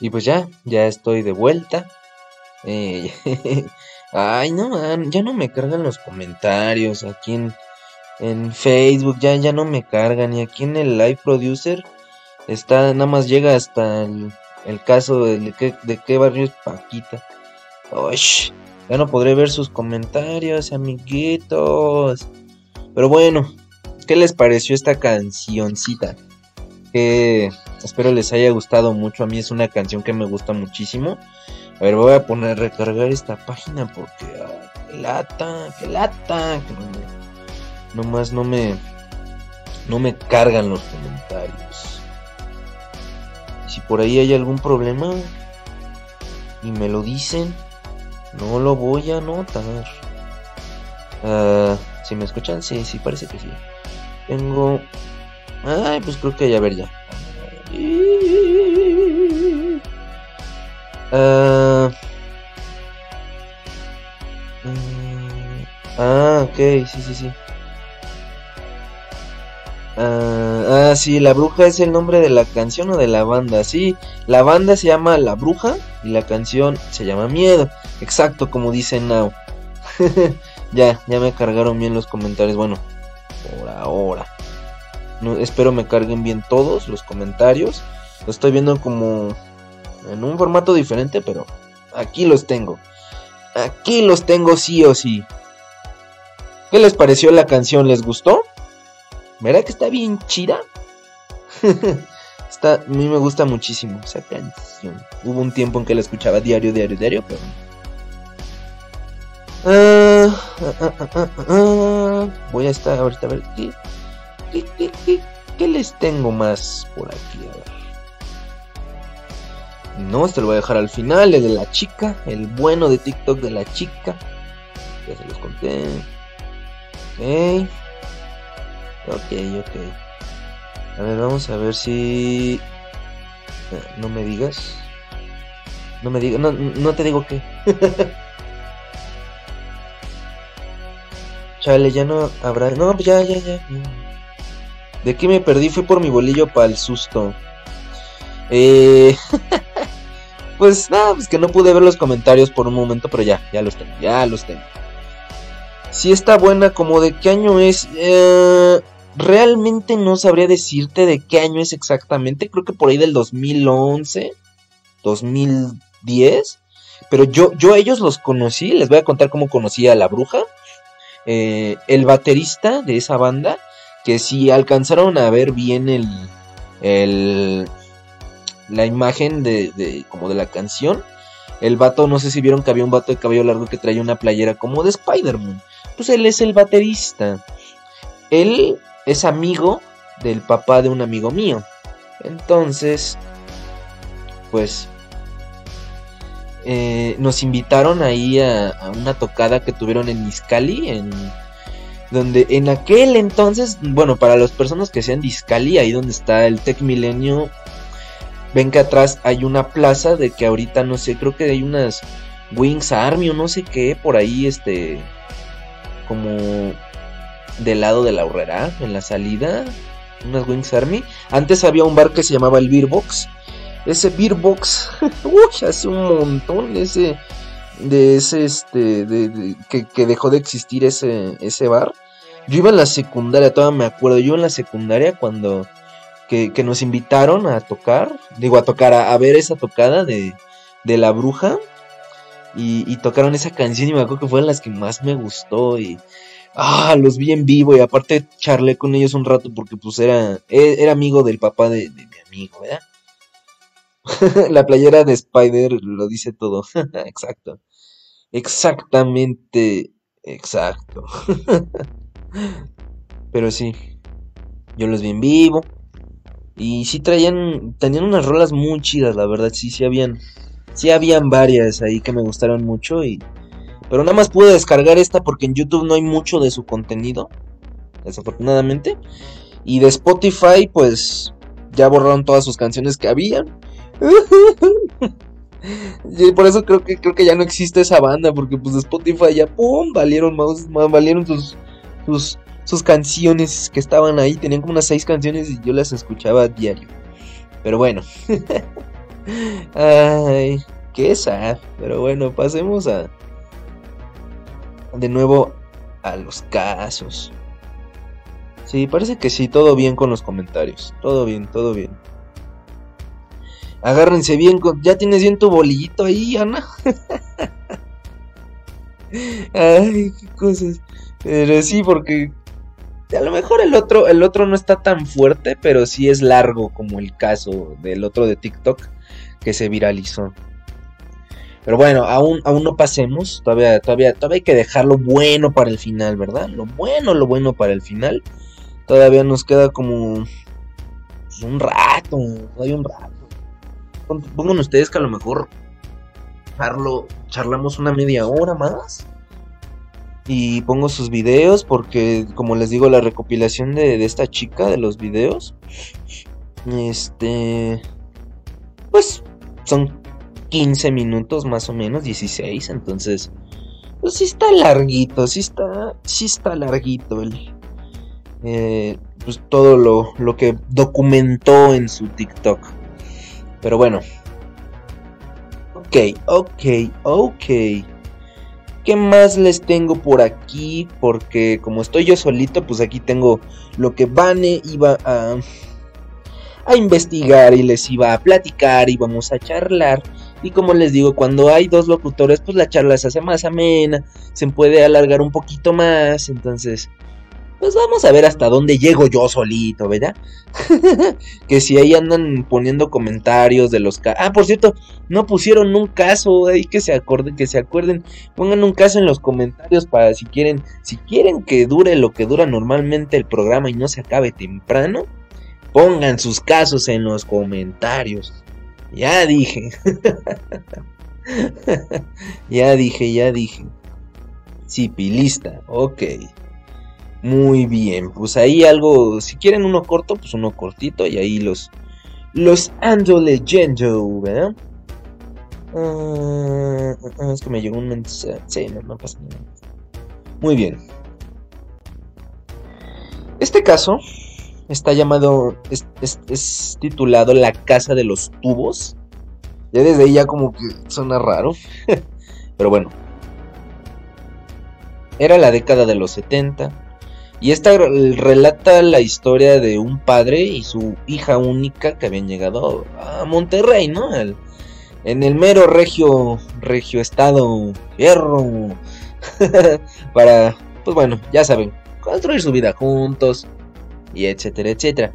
Y pues ya, ya estoy de vuelta. Eh, [laughs] ay, no, ya no me cargan los comentarios aquí en, en Facebook, ya, ya no me cargan. Y aquí en el Live Producer está, nada más llega hasta el, caso de, qué, de qué barrio es Paquita. Uy, ya no podré ver sus comentarios, amiguitos. Pero bueno, ¿qué les pareció esta cancioncita? Que espero les haya gustado mucho. A mí es una canción que me gusta muchísimo. A ver, voy a poner recargar esta página porque ah, qué lata, qué lata. Que no me, nomás no me no me cargan los comentarios. Si por ahí hay algún problema y me lo dicen, no lo voy a notar. Ah, si me escuchan, sí, sí, parece que sí. Tengo. Ay, pues creo que ya, a ver, ya. Mm, ah, ok, sí, sí, sí. Ah, ah, sí, La Bruja es el nombre de la canción o de la banda. Sí, la banda se llama La Bruja y la canción se llama Miedo. Exacto, como dice Now. [laughs] ya, ya me cargaron bien los comentarios. Bueno, por ahora. Espero me carguen bien todos los comentarios. Lo estoy viendo como en un formato diferente, pero aquí los tengo. Aquí los tengo sí o sí. ¿Qué les pareció la canción? ¿Les gustó? ¿Verdad que está bien chida? [laughs] está, a mí me gusta muchísimo esa canción. Hubo un tiempo en que la escuchaba diario, diario, diario, pero... Ah, ah, ah voy a estar ahorita a ver qué, qué, les tengo más por aquí. A ver. No, este lo voy a dejar al final, el de la chica, el bueno de TikTok de la chica. Ya se los conté. Ok. Ok, ok. A ver, vamos a ver si... No me digas. No me digas, no, no te digo qué. [laughs] Chale, ya no habrá... No, pues ya, ya, ya. De qué me perdí fue por mi bolillo para el susto. Eh... [laughs] pues nada, pues que no pude ver los comentarios por un momento, pero ya, ya los tengo, ya los tengo. Si está buena, como de qué año es. Eh, realmente no sabría decirte de qué año es exactamente. Creo que por ahí del 2011, 2010. Pero yo, yo a ellos los conocí. Les voy a contar cómo conocí a la bruja. Eh, el baterista de esa banda. Que si alcanzaron a ver bien el. el la imagen de, de como de la canción. El vato, no sé si vieron que había un vato de cabello largo que traía una playera como de Spider-Man. Pues él es el baterista. Él es amigo del papá de un amigo mío. Entonces, pues eh, nos invitaron ahí a, a, una tocada que tuvieron en Iscali, en donde en aquel entonces, bueno, para las personas que sean de Iscali, ahí donde está el Tech Milenio, ven que atrás hay una plaza de que ahorita no sé, creo que hay unas Wings Army o no sé qué por ahí, este, como del lado de la horrera, en la salida, unas Wings Army. Antes había un bar que se llamaba el Beer Box. Ese Beer Box, [laughs] uy, hace un montón ese, de ese, este, de, que, que, dejó de existir ese, ese bar. Yo iba en la secundaria, todavía me acuerdo, yo en la secundaria cuando que, que nos invitaron a tocar, digo a tocar, a, a ver esa tocada de, de la bruja. Y, tocaron esa canción y me acuerdo que fueron las que más me gustó y ah, los vi en vivo y aparte charlé con ellos un rato porque pues era, e, era amigo del papá de, de mi amigo. [laughs] La playera de Spider lo dice todo, [laughs] exacto, exactamente, exacto. [laughs] Pero sí, yo los vi en vivo. Y sí traían, tenían unas rolas muy chidas, la verdad, sí, sí habían sí habían varias ahí que me gustaron mucho y pero nada más pude descargar esta porque en YouTube no hay mucho de su contenido desafortunadamente. Y de Spotify pues ya borraron todas sus canciones que habían [laughs] y por eso creo que creo que ya no existe esa banda porque pues de Spotify ya pum valieron más valieron sus sus sus canciones que estaban ahí tenían como unas seis canciones y yo las escuchaba a diario pero bueno [laughs] Ay, qué sad. Pero bueno, pasemos a. De nuevo a los casos. Sí, parece que sí, todo bien con los comentarios. Todo bien, todo bien. Agárrense bien, con... ya tienes bien tu bolillito ahí, Ana. Ay, qué cosas. Pero sí, porque a lo mejor el otro, el otro no está tan fuerte, pero sí es largo, como el caso del otro de TikTok que se viralizó. Pero bueno, aún, aún no pasemos. Todavía, todavía, todavía hay que dejarlo bueno para el final, ¿verdad? Lo bueno, lo bueno para el final. Todavía nos queda como pues, un rato, todavía un rato. Pongan ustedes que a lo mejor charlo, charlamos una media hora más. Y pongo sus videos porque, como les digo, la recopilación de, esta chica, de los videos, este, pues son 15 minutos más o menos, 16, entonces, pues sí está larguito, sí está, sí está larguito el, eh, pues todo lo, lo que documentó en su TikTok. Pero bueno. Ok, ok, ok. ¿Qué más les tengo por aquí? Porque como estoy yo solito, pues aquí tengo lo que Vane iba a, a investigar y les iba a platicar y vamos a charlar. Y como les digo, cuando hay dos locutores, pues la charla se hace más amena, se puede alargar un poquito más. Entonces, pues vamos a ver hasta dónde llego yo solito, ¿verdad? [laughs] que si ahí andan poniendo comentarios de los casos. Ah, por cierto, no pusieron un caso ahí que se acuerden, que se acuerden. Pongan un caso en los comentarios para si quieren, si quieren que dure lo que dura normalmente el programa y no se acabe temprano. Pongan sus casos en los comentarios. Ya dije. [laughs] ya dije, ya dije. Sí, pilista, ok. Muy bien, pues ahí algo, si quieren uno corto, pues uno cortito y ahí los los ando leyendo, ¿verdad? Uh, es que me llegó un mensaje, sí, no, pasa nada. Muy bien. Este caso está llamado, es, es, titulado La Casa de los Tubos. Ya desde ahí ya como que suena raro, [laughs] pero bueno. Era la década de los 70 y esta relata la historia de un padre y su hija única que habían llegado a Monterrey, ¿no? En el mero regio, regio estado, fierro, [laughs] para, pues bueno, ya saben, construir su vida juntos y etcétera, etcétera.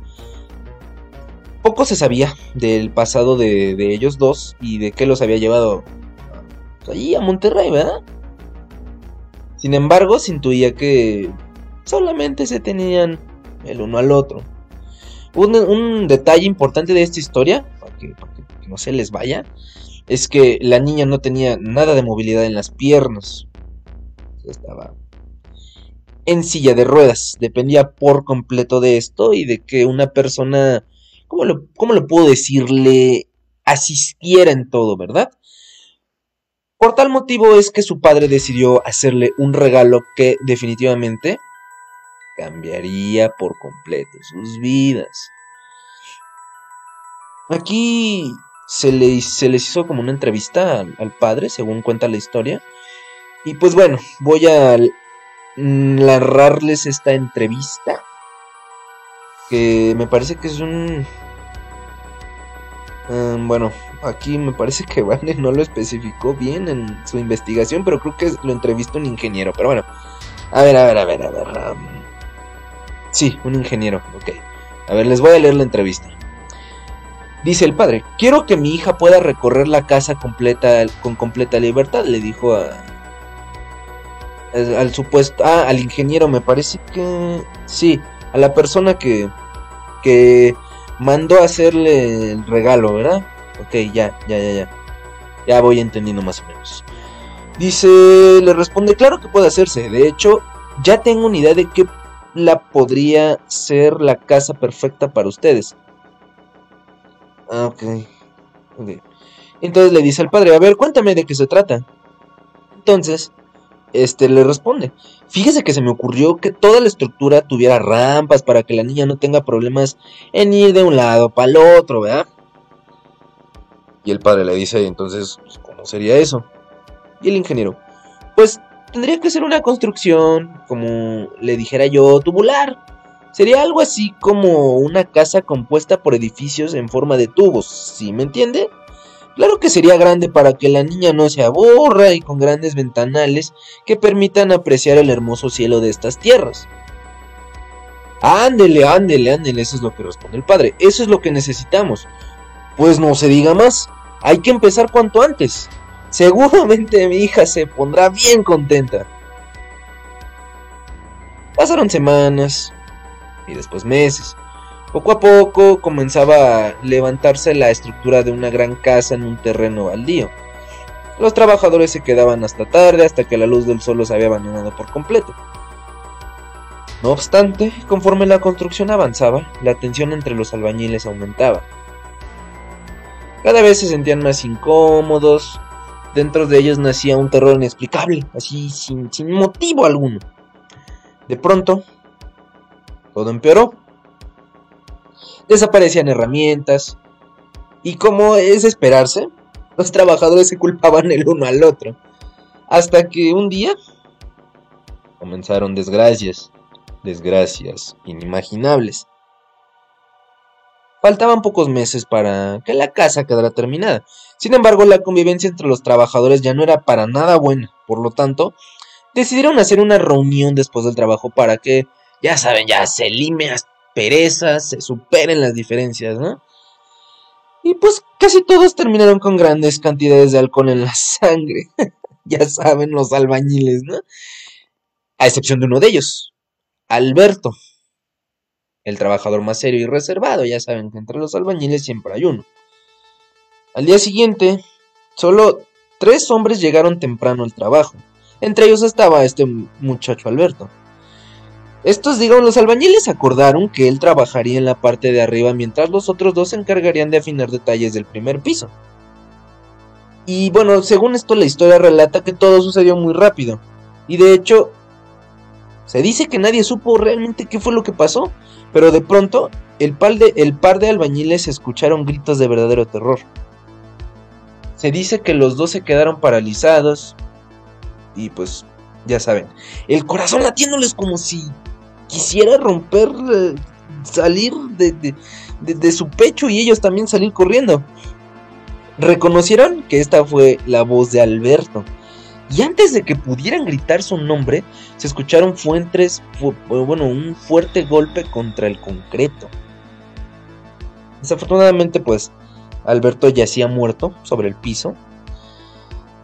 Poco se sabía del pasado de, de ellos dos y de qué los había llevado allí a Monterrey, ¿verdad? Sin embargo, se intuía que solamente se tenían el uno al otro. Un, detalle importante de esta historia, para que, no se les vaya, es que la niña no tenía nada de movilidad en las piernas. Estaba en silla de ruedas. Dependía por completo de esto y de que una persona, ¿cómo lo, cómo lo puedo decirle? Asistiera en todo, ¿verdad? Por tal motivo es que su padre decidió hacerle un regalo que definitivamente cambiaría por completo sus vidas. Aquí se, le, se les hizo como una entrevista al, padre, según cuenta la historia. Y pues bueno, voy a narrarles esta entrevista. Que me parece que es un... Um, bueno, aquí me parece que Vane no lo especificó bien en su investigación, pero creo que lo entrevistó un ingeniero. Pero bueno, a ver, a ver, a ver, a ver. Um, Sí, un ingeniero, ok. A ver, les voy a leer la entrevista. Dice el padre, quiero que mi hija pueda recorrer la casa completa con completa libertad, le dijo a, al supuesto, ah, al ingeniero, me parece que sí, a la persona que que mandó a hacerle el regalo, ¿verdad? Ok, ya, ya, ya, ya. Ya voy entendiendo más o menos. Dice, le responde, claro que puede hacerse. De hecho, ya tengo una idea de qué la podría ser la casa perfecta para ustedes. Ah, ok. okay. Entonces le dice al padre, a ver, cuéntame de qué se trata. Entonces, este le responde, fíjese que se me ocurrió que toda la estructura tuviera rampas para que la niña no tenga problemas en ir de un lado para el otro, ¿verdad? Y el padre le dice, entonces, ¿cómo sería eso? Y el ingeniero, pues tendría que ser una construcción, como le dijera yo, tubular. Sería algo así como una casa compuesta por edificios en forma de tubos, ¿sí me entiende? Claro que sería grande para que la niña no se aburra y con grandes ventanales que permitan apreciar el hermoso cielo de estas tierras. Ándele, ándele, ándele, eso es lo que responde el padre, eso es lo que necesitamos. Pues no se diga más, hay que empezar cuanto antes. Seguramente mi hija se pondrá bien contenta. Pasaron semanas y después meses. Poco a poco comenzaba a levantarse la estructura de una gran casa en un terreno baldío. Los trabajadores se quedaban hasta tarde, hasta que la luz del sol los había abandonado por completo. No obstante, conforme la construcción avanzaba, la tensión entre los albañiles aumentaba. Cada vez se sentían más incómodos, dentro de ellos nacía un terror inexplicable, así sin, sin motivo alguno. De pronto, todo empeoró. Desaparecían herramientas, y como es esperarse, los trabajadores se culpaban el uno al otro. Hasta que un día comenzaron desgracias, desgracias inimaginables. Faltaban pocos meses para que la casa quedara terminada. Sin embargo, la convivencia entre los trabajadores ya no era para nada buena. Por lo tanto, decidieron hacer una reunión después del trabajo para que, ya saben, ya se lime las perezas, se superen las diferencias, ¿no? Y pues casi todos terminaron con grandes cantidades de alcohol en la sangre. [laughs] ya saben, los albañiles, ¿no? A excepción de uno de ellos, Alberto, el trabajador más serio y reservado. Ya saben que entre los albañiles siempre hay uno. Al día siguiente, solo tres hombres llegaron temprano al trabajo. Entre ellos estaba este muchacho Alberto. Estos, digamos, los albañiles acordaron que él trabajaría en la parte de arriba mientras los otros dos se encargarían de afinar detalles del primer piso. Y bueno, según esto la historia relata que todo sucedió muy rápido. Y de hecho, se dice que nadie supo realmente qué fue lo que pasó, pero de pronto el par de, el par de albañiles escucharon gritos de verdadero terror. Se dice que los dos se quedaron paralizados y pues ya saben, el corazón latiéndoles como si quisiera romper, eh, salir de, de, de, su pecho y ellos también salir corriendo. Reconocieron que esta fue la voz de Alberto. Y antes de que pudieran gritar su nombre, se escucharon fuentes, fu bueno, un fuerte golpe contra el concreto. Desafortunadamente, pues, Alberto yacía muerto sobre el piso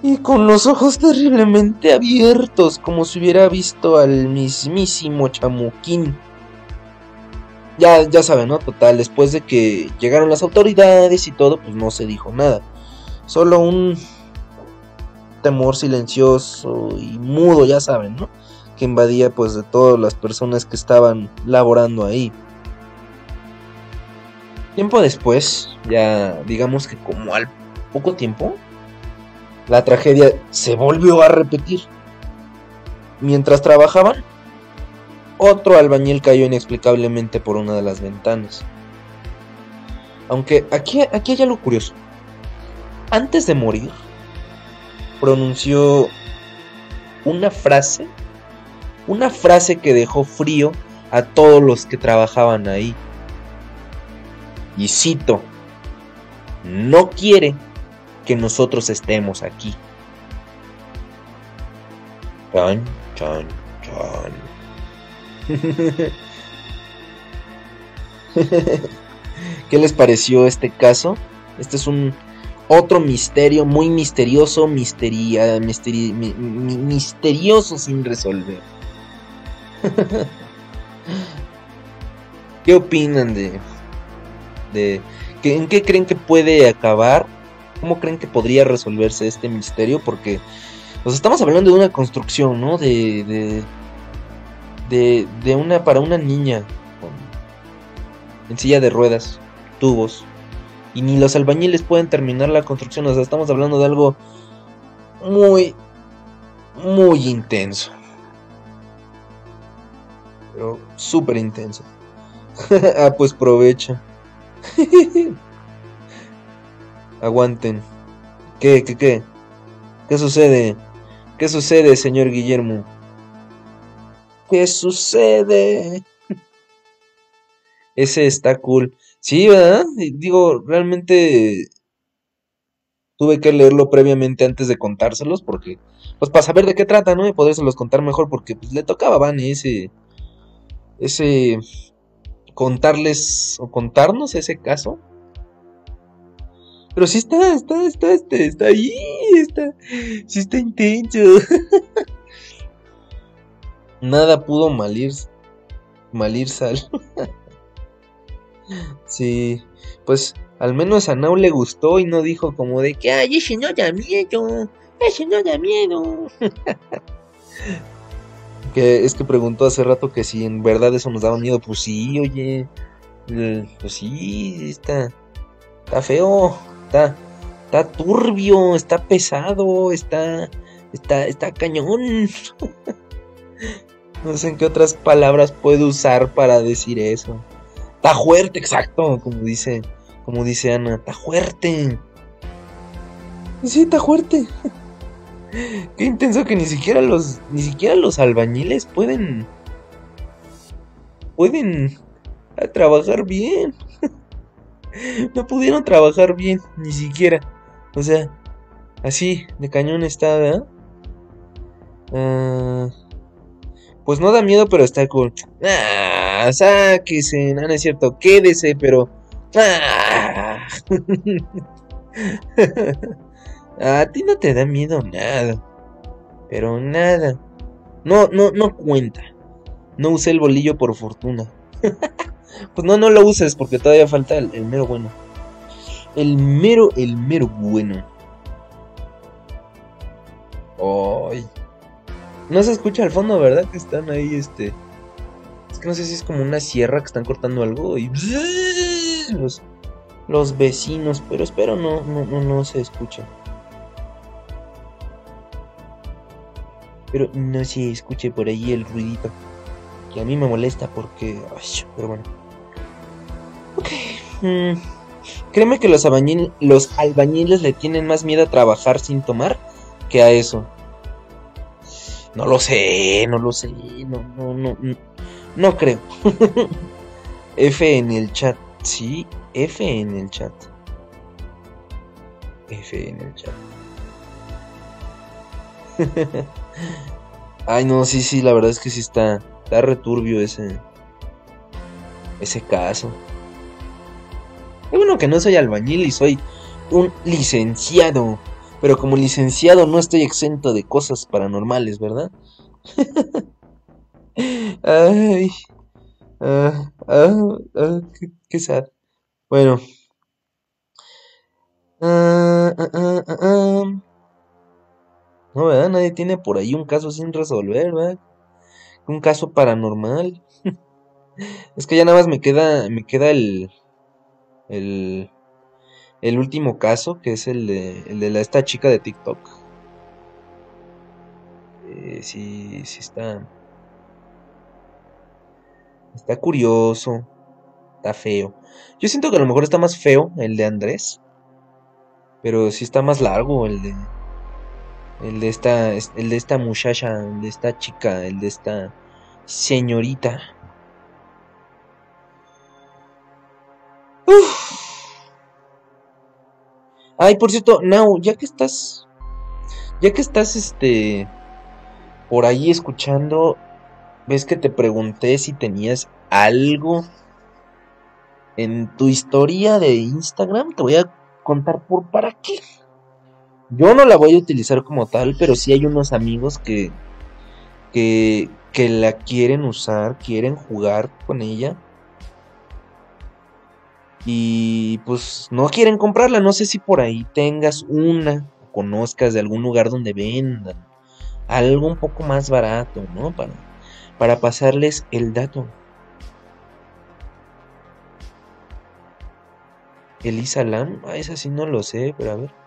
y con los ojos terriblemente abiertos, como si hubiera visto al mismísimo chamuquín. Ya, ya saben, ¿no? Total, después de que llegaron las autoridades y todo, pues no se dijo nada. Solo un temor silencioso y mudo, ya saben, ¿no? Que invadía pues de todas las personas que estaban laborando ahí. Tiempo después, ya digamos que como al poco tiempo, la tragedia se volvió a repetir. Mientras trabajaban, otro albañil cayó inexplicablemente por una de las ventanas. Aunque aquí, aquí hay algo curioso. Antes de morir, pronunció una frase, una frase que dejó frío a todos los que trabajaban ahí. Y cito, no quiere que nosotros estemos aquí. Chan, chan, chan. [laughs] ¿Qué les pareció este caso? Este es un otro misterio muy misterioso, misteria, misteri, mi, mi, misterioso sin resolver. [laughs] ¿Qué opinan de, de en qué creen que puede acabar? ¿Cómo creen que podría resolverse este misterio? Porque nos estamos hablando de una construcción, ¿no? De, de, de, de una para una niña en silla de ruedas, tubos, y ni los albañiles pueden terminar la construcción. O sea, estamos hablando de algo muy, muy intenso. Pero súper intenso. [laughs] ah, pues provecha. [laughs] Aguanten. ¿Qué, qué, qué? ¿Qué sucede? ¿Qué sucede, señor Guillermo? ¿Qué sucede? [laughs] Ese está cool. Sí, ¿verdad? Digo, realmente tuve que leerlo previamente antes de contárselos porque, pues para saber de qué trata, ¿no? Y podérselos contar mejor porque pues, le tocaba a Vane ese, ese, contarles o contarnos ese caso. Pero sí está, está, está, este, está ahí, está, sí está intenso. [laughs] Nada pudo malir, malir sal. [laughs] sí, pues al menos a Nau le gustó y no dijo como de que, ay, ese no da miedo, ese no da miedo. [laughs] que es que preguntó hace rato que si en verdad eso nos daba miedo, pues sí, oye, pues sí, está, está feo, está, está turbio, está pesado, está, está, está cañón. [laughs] No sé en qué otras palabras puedo usar para decir eso. Está fuerte, exacto, como dice, como dice Ana, está fuerte. Sí, está fuerte. Qué intenso que ni siquiera los, ni siquiera los albañiles pueden, pueden trabajar bien. [laughs] No pudieron trabajar bien, ni siquiera. O sea, así de cañón está. Ah, pues no da miedo, pero está cool. Ah, sáquese, no, no es cierto, quédese, pero. Ah. [laughs] A ti no te da miedo nada. Pero nada. No, no, no cuenta. No usé el bolillo por fortuna. [laughs] pues no, no lo uses porque todavía falta el, mero bueno. El mero, el mero bueno. Ay. No se escucha al fondo, ¿verdad? Que están ahí, este. Es que no sé si es como una sierra que están cortando algo y. [laughs] Los, los vecinos, pero espero no, no, no, no se escucha. Pero no se escuche por ahí el ruidito. Que a mí me molesta porque. pero bueno. Ok. mm, Créeme que los albañiles le tienen más miedo a trabajar sin tomar que a eso. No lo sé, no lo sé. No, no, no. No, no creo. [laughs] F en el chat. Sí, F en el chat. F en el chat. [laughs] Ay, no, sí, sí, la verdad es que sí está, está returbio ese, ese caso. Es bueno que no soy albañil y soy un licenciado, pero como licenciado no estoy exento de cosas paranormales, ¿verdad? [laughs] Ay, ah, ah, ah, qué, qué sad. Bueno. Ah, ah, ah, ah. No, ¿verdad? Nadie tiene por ahí un caso sin resolver, ¿verdad? Un caso paranormal. [laughs] Es que ya nada más me queda, me queda el, el, el último caso, que es el de, el de la, esta chica de TikTok. Eh, sí, sí está, está curioso, está feo. Yo siento que a lo mejor está más feo el de Andrés, pero sí está más largo el de, el de esta, el de esta muchacha, el de esta chica, el de esta señorita. Ay, por cierto, Nau, ya que estás, ya que estás, este, por ahí escuchando, ves que te pregunté si tenías algo en tu historia de Instagram. Te voy a contar por para qué. Yo no la voy a utilizar como tal, pero sí hay unos amigos que, que, que la quieren usar, quieren jugar con ella. Y pues no quieren comprarla. No sé si por ahí tengas una o conozcas de algún lugar donde vendan algo un poco más barato, ¿no? Para, para pasarles el dato. Elisa Lam, ah, esa sí no lo sé, pero a ver.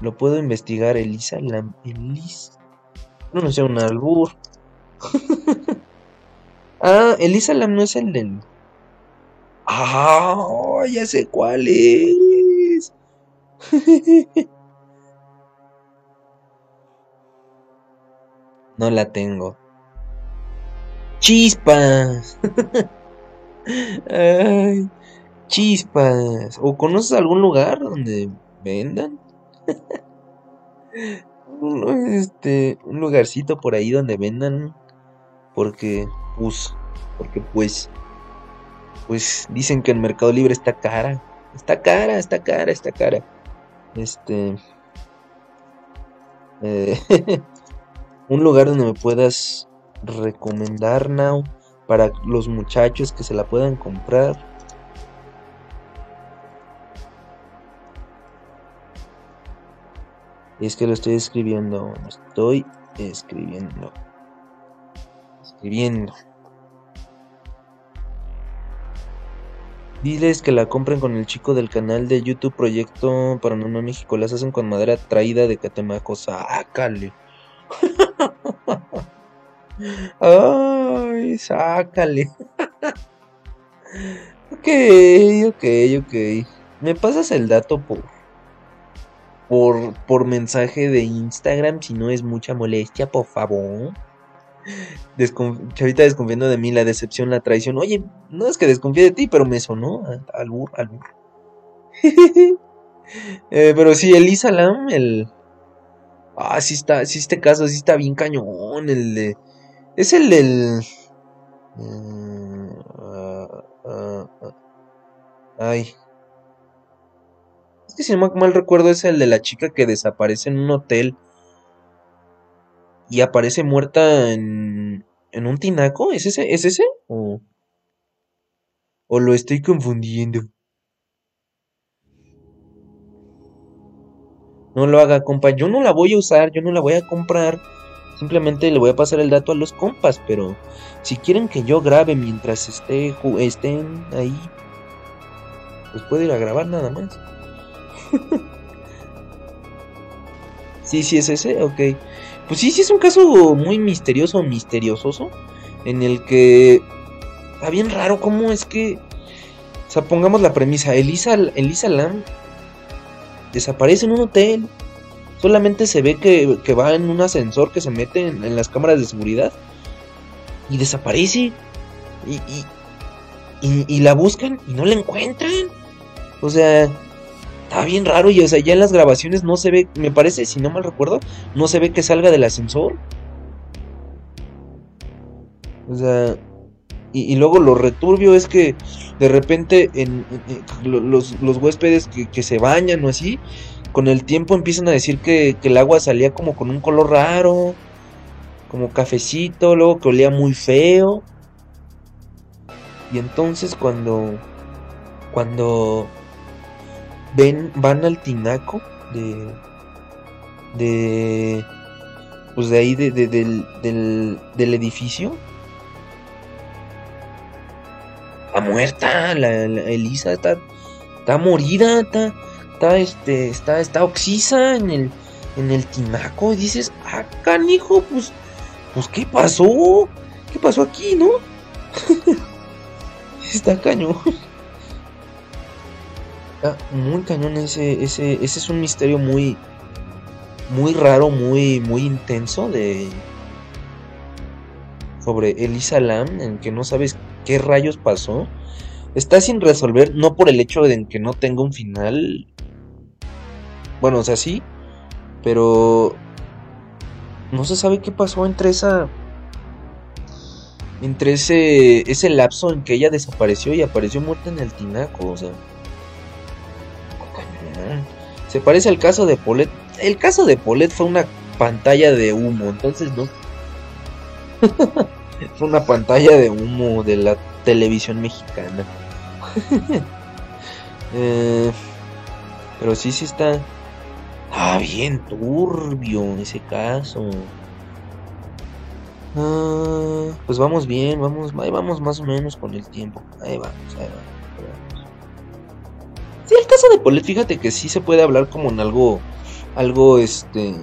Lo puedo investigar, Elisa. Elisa. No, no sé, un albur. [laughs] ah, Elisa Lam no es el del. Ah, ya sé cuál es. [laughs] No la tengo. Chispas. [laughs] Chispas. ¿O conoces algún lugar donde vendan? Un, este, un lugarcito por ahí donde vendan. Porque, pues, porque pues, pues dicen que el Mercado Libre está cara. Está cara, está cara, está cara. Este, eh, [laughs] un lugar donde me puedas recomendar, Now, para los muchachos que se la puedan comprar. Es que lo estoy escribiendo, estoy escribiendo. Escribiendo. Diles que la compren con el chico del canal de YouTube Proyecto Paranormal México. Las hacen con madera traída de Catemaco. Sácale. [laughs] Ay, sácale. [laughs] ok, ok, ok. ¿Me pasas el dato por, por, por mensaje de Instagram si no es mucha molestia, por favor? Chavita desconfiando de mí, la decepción, la traición. Oye, no es que desconfíe de ti, pero me sonó al burro, al pero sí, Elisa Lam, el. Ah, sí está, sí, este caso sí está bien cañón. El de. Es el del. Uh, ay. Que si no mal recuerdo, es el de la chica que desaparece en un hotel y aparece muerta en, en un tinaco. ¿Es ese? ¿Es ese? ¿O, o lo estoy confundiendo? No lo haga, compa. Yo no la voy a usar, yo no la voy a comprar. Simplemente le voy a pasar el dato a los compas, pero si quieren que yo grabe mientras esté, estén ahí, pues puedo ir a grabar nada más. [laughs] sí, sí es ese, ok. Pues sí, sí es un caso muy misterioso, misterioso, en el que está bien raro cómo es que, o sea, pongamos la premisa, Elisa, Elisa Lam desaparece en un hotel, solamente se ve que, que va en un ascensor que se mete en, en, las cámaras de seguridad y desaparece y, y, y, y la buscan y no la encuentran, o sea, Está bien raro y o sea, ya en las grabaciones no se ve, me parece, si no mal recuerdo, no se ve que salga del ascensor. O sea, y, luego lo returbio es que de repente en, en, los, los, huéspedes que, que, se bañan o así, con el tiempo empiezan a decir que, que, el agua salía como con un color raro, como cafecito, luego que olía muy feo. Y entonces cuando, cuando ven, van al tinaco de, de, pues de ahí, de, de, del, del, del, edificio. Está muerta, la, la Elisa está, está morida, está, está, este, está, está oxisa en el, en el tinaco. Y dices, ah, canijo, pues, pues, ¿qué pasó? ¿Qué pasó aquí, no? [laughs] está cañón. Muy cañón ese, ese, ese es un misterio muy, muy raro, muy, muy intenso de sobre Elisa Lam, en que no sabes qué rayos pasó. Está sin resolver, no por el hecho de que no tenga un final. Bueno, o sea, sí, pero no se sabe qué pasó entre esa entre ese ese lapso en que ella desapareció y apareció muerta en el tinaco, o sea, se parece al caso de Polet. El caso de Polet fue una pantalla de humo, entonces no. [laughs] fue una pantalla de humo de la televisión mexicana. [laughs] eh, pero sí, sí está. Ah, bien turbio ese caso. Ah, pues vamos bien, vamos, ahí vamos más o menos con el tiempo. Ahí vamos, ahí vamos. Sí, el caso de Polet, fíjate que sí se puede hablar como en algo, algo, este,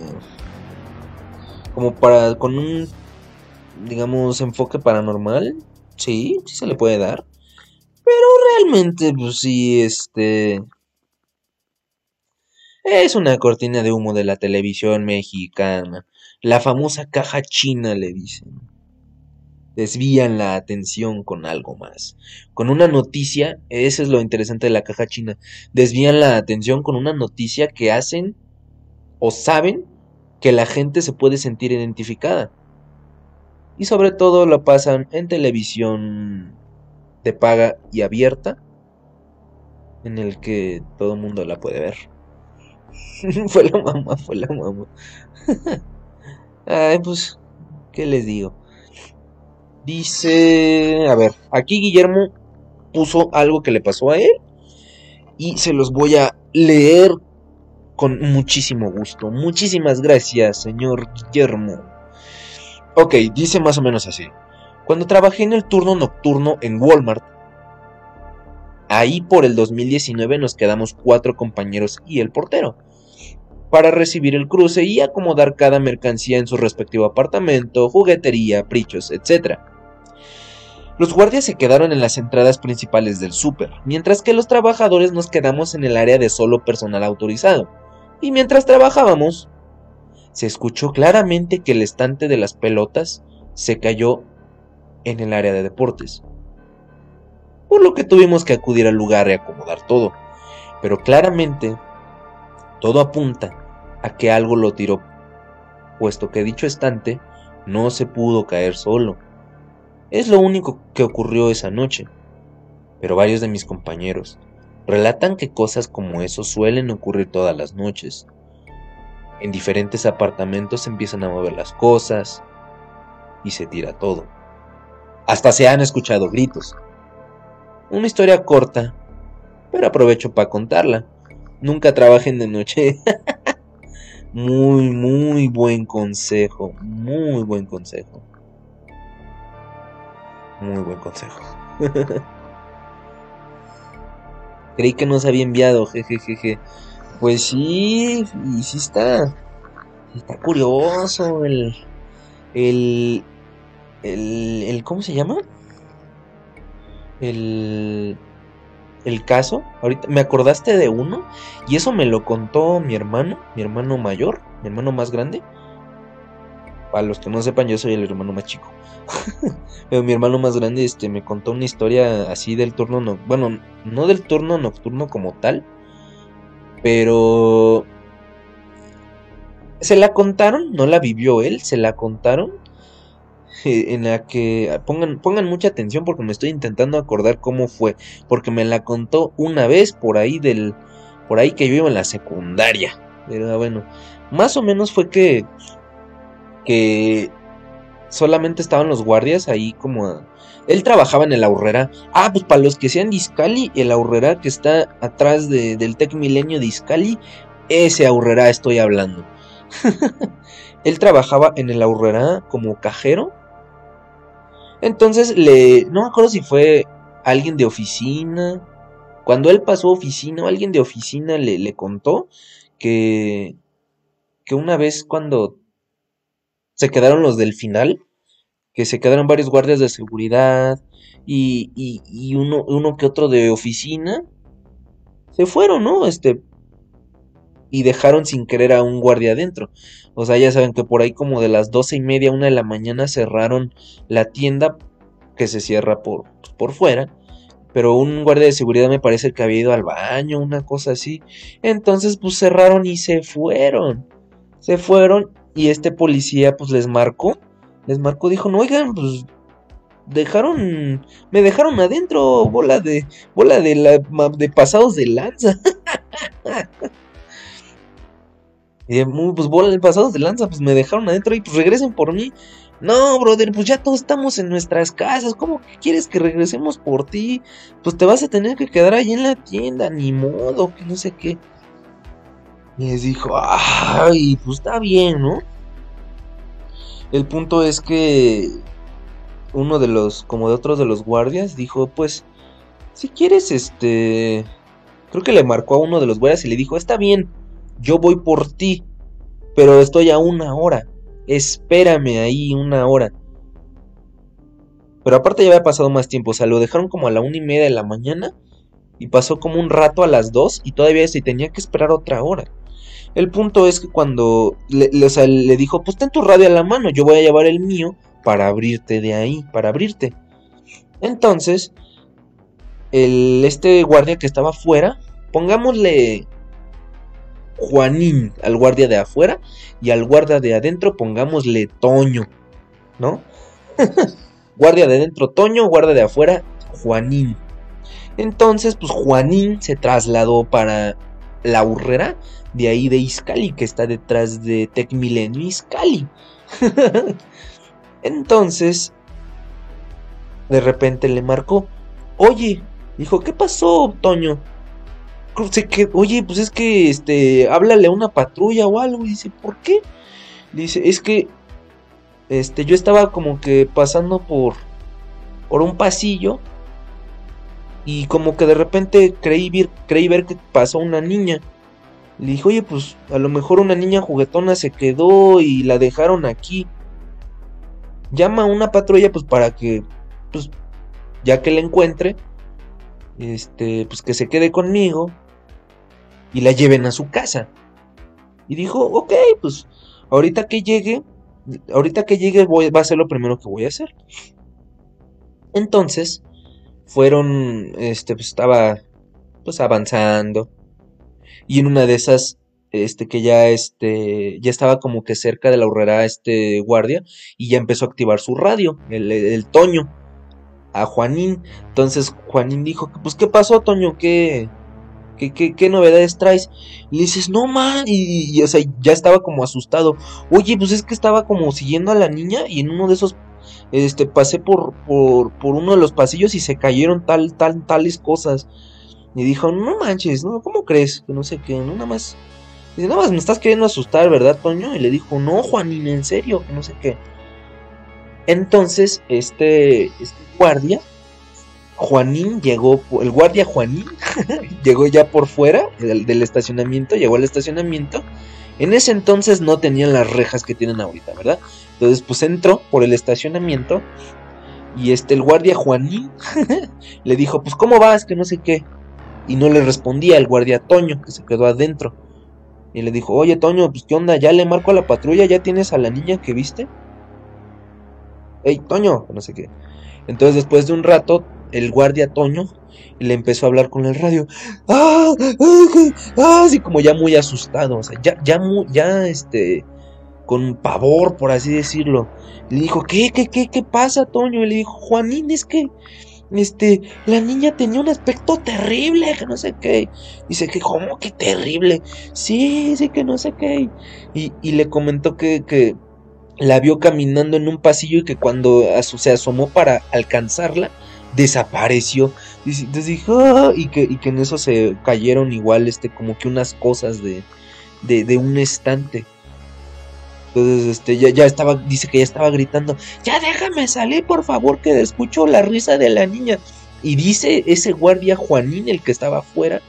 como para, con un, digamos, enfoque paranormal, sí, sí se le puede dar, pero realmente, pues sí, este, Es una cortina de humo de la televisión mexicana. La famosa caja china, le dicen. Desvían la atención con algo más. Con una noticia, eso es lo interesante de la caja china. Desvían la atención con una noticia que hacen o saben que la gente se puede sentir identificada. Y sobre todo lo pasan en televisión de paga y abierta, en el que todo el mundo la puede ver. [laughs] fue la mamá, fue la mamá. [laughs] Ay, pues, ¿qué les digo? Dice, a ver, aquí Guillermo puso algo que le pasó a él y se los voy a leer con muchísimo gusto. Muchísimas gracias, señor Guillermo. Ok, dice más o menos así. Cuando trabajé en el turno nocturno en Walmart, ahí por el 2019 nos quedamos cuatro compañeros y el portero para recibir el cruce y acomodar cada mercancía en su respectivo apartamento, juguetería, prichos, etc. Los guardias se quedaron en las entradas principales del súper, mientras que los trabajadores nos quedamos en el área de solo personal autorizado. Y mientras trabajábamos, se escuchó claramente que el estante de las pelotas se cayó en el área de deportes. Por lo que tuvimos que acudir al lugar y acomodar todo. Pero claramente, todo apunta a que algo lo tiró, puesto que dicho estante no se pudo caer solo. Es lo único que ocurrió esa noche. Pero varios de mis compañeros relatan que cosas como eso suelen ocurrir todas las noches. En diferentes apartamentos se empiezan a mover las cosas y se tira todo. Hasta se han escuchado gritos. Una historia corta, pero aprovecho para contarla. Nunca trabajen de noche. [laughs] Muy, muy buen consejo. Muy buen consejo. Muy buen consejo. [laughs] Creí que no se había enviado, jejejeje. Pues sí, y sí está. Está curioso el. El. El. el ¿Cómo se llama? El el caso, ahorita me acordaste de uno y eso me lo contó mi hermano, mi hermano mayor, mi hermano más grande. Para los que no sepan, yo soy el hermano más chico. [laughs] Pero mi hermano más grande este me contó una historia así del turno no, bueno, no del turno nocturno como tal, pero se la contaron, no la vivió él, se la contaron en la que pongan, pongan mucha atención porque me estoy intentando acordar cómo fue, porque me la contó una vez por ahí del, por ahí que yo iba en la secundaria, pero bueno, más o menos fue que, que solamente estaban los guardias ahí como, él trabajaba en el ahorrera, ah, pues para los que sean Discali, el ahorrera que está atrás de, del Tec Milenio Discali, ese ahorrera estoy hablando. [laughs] él trabajaba en el ahorrera como cajero entonces le. No me acuerdo si fue alguien de oficina. Cuando él pasó a oficina, alguien de oficina le, le contó que. que una vez cuando se quedaron los del final, que se quedaron varios guardias de seguridad y, y, uno, uno que otro de oficina, se fueron, ¿no? Este, y dejaron sin querer a un guardia adentro. O sea, ya saben que por ahí como de las doce y media, una de la mañana cerraron la tienda que se cierra por, por fuera. Pero un guardia de seguridad me parece que había ido al baño, una cosa así. Entonces pues cerraron y se fueron. Se fueron y este policía pues les marcó. Les marcó, dijo, no, oigan, pues dejaron, me dejaron adentro, bola de, bola de, la, de pasados de lanza. [laughs] Y pues bola pasados de lanza, pues me dejaron adentro y pues regresen por mí. No, brother, pues ya todos estamos en nuestras casas. ¿Cómo que quieres que regresemos por ti? Pues te vas a tener que quedar ahí en la tienda, ni modo, que no sé qué. Y les dijo, ay, pues está bien, ¿no? El punto es que uno de los, como de otros de los guardias, dijo, pues, si quieres, este... Creo que le marcó a uno de los guardias y le dijo, está bien yo voy por ti, pero estoy a una hora. Espérame ahí una hora. Pero aparte ya había pasado más tiempo, o sea, lo dejaron como a la una y media de la mañana y pasó como un rato a las dos y todavía se tenía que esperar otra hora. El punto es que cuando le, dijo, pues ten tu radio a la mano, yo voy a llevar el mío para abrirte de ahí, para abrirte. Entonces, el, este guardia que estaba afuera, pongámosle Juanín al guardia de afuera y al guardia de adentro pongámosle Toño, ¿no? [laughs] guardia de adentro Toño, guardia de afuera Juanín. Entonces, pues Juanín se trasladó para la urrera de ahí de Iscali, que está detrás de Tecmilenio Iscali. [laughs] Entonces, de repente le marcó, oye, dijo, ¿qué pasó, Toño? Que, oye, pues es que, este, háblale a una patrulla o algo. Y dice, ¿por qué? Dice, es que, este, yo estaba como que pasando por, por un pasillo y como que de repente creí ver, creí ver que pasó una niña. Le dije, oye, pues a lo mejor una niña juguetona se quedó y la dejaron aquí. Llama a una patrulla, pues para que, pues, ya que la encuentre, este, pues que se quede conmigo y la lleven a su casa. Y dijo, ok, pues ahorita que llegue, ahorita que llegue voy, va a ser lo primero que voy a hacer. Entonces, fueron, este, pues estaba, pues avanzando. Y en una de esas, este, que ya, este, ya estaba como que cerca de la horrera, este guardia, y ya empezó a activar su radio, el, Toño, a Juanín. Entonces Juanín dijo, pues, ¿qué pasó, Toño? ¿Qué, qué, qué, qué novedades traes? Y le dices, no, man, y, y, o sea, ya estaba como asustado. Oye, pues es que estaba como siguiendo a la niña y en uno de esos este, pasé por, por, por uno de los pasillos y se cayeron tal, tal, tales cosas. Y dijo, no manches, no, ¿cómo crees? Que no sé qué, no, nada más. Dice, nada más me estás queriendo asustar, ¿verdad, Toño? Y le dijo, no, Juanín, en serio, que no sé qué. Entonces, este, este guardia, Juanín llegó, el guardia Juanín, [laughs] llegó ya por fuera del, del estacionamiento, llegó al estacionamiento. En ese entonces no tenían las rejas que tienen ahorita, ¿verdad? Entonces, pues entró por el estacionamiento. Y este, el guardia Juanín [laughs] le dijo, pues, ¿cómo vas? Que no sé qué. Y no le respondía el guardia Toño, que se quedó adentro. Y le dijo, oye Toño, pues, ¿qué onda? ¿Ya le marco a la patrulla? ¿Ya tienes a la niña que viste? Ey, Toño, no sé qué. Entonces, después de un rato, el guardia Toño le empezó a hablar con el radio. ¡Ah! ¡Ah! Así como ya muy asustado. O sea, ya, ya, ya, este con pavor, por así decirlo. Le dijo, ¿qué, qué, qué, qué pasa, Toño? Y le dijo, Juanín, es que, este, la niña tenía un aspecto terrible, que no sé qué. Dice que, ¿cómo que terrible? Sí, sí, que no sé qué. Y, y le comentó que, que la vio caminando en un pasillo y que cuando se asomó para alcanzarla, desapareció. Entonces dijo, ah", y, que, y que en eso se cayeron igual, este, como que unas cosas de, de, de un estante. Entonces, este, ya, ya estaba, dice que ya estaba gritando, ya déjame salir, por favor, que escucho la risa de la niña. Y dice ese guardia Juanín, el que estaba afuera,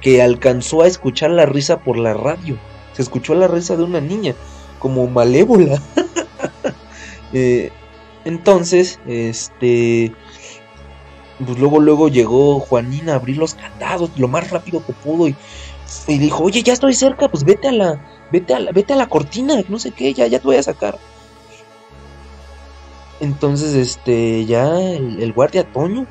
que alcanzó a escuchar la risa por la radio. Se escuchó la risa de una niña, como malévola. [laughs] eh, entonces, este, pues luego, luego llegó Juanín a abrir los candados lo más rápido que pudo y, y dijo, oye, ya estoy cerca, pues vete a la, vete a la, vete a la cortina, no sé qué, ya, ya te voy a sacar. Entonces, este, ya el, guardia Toño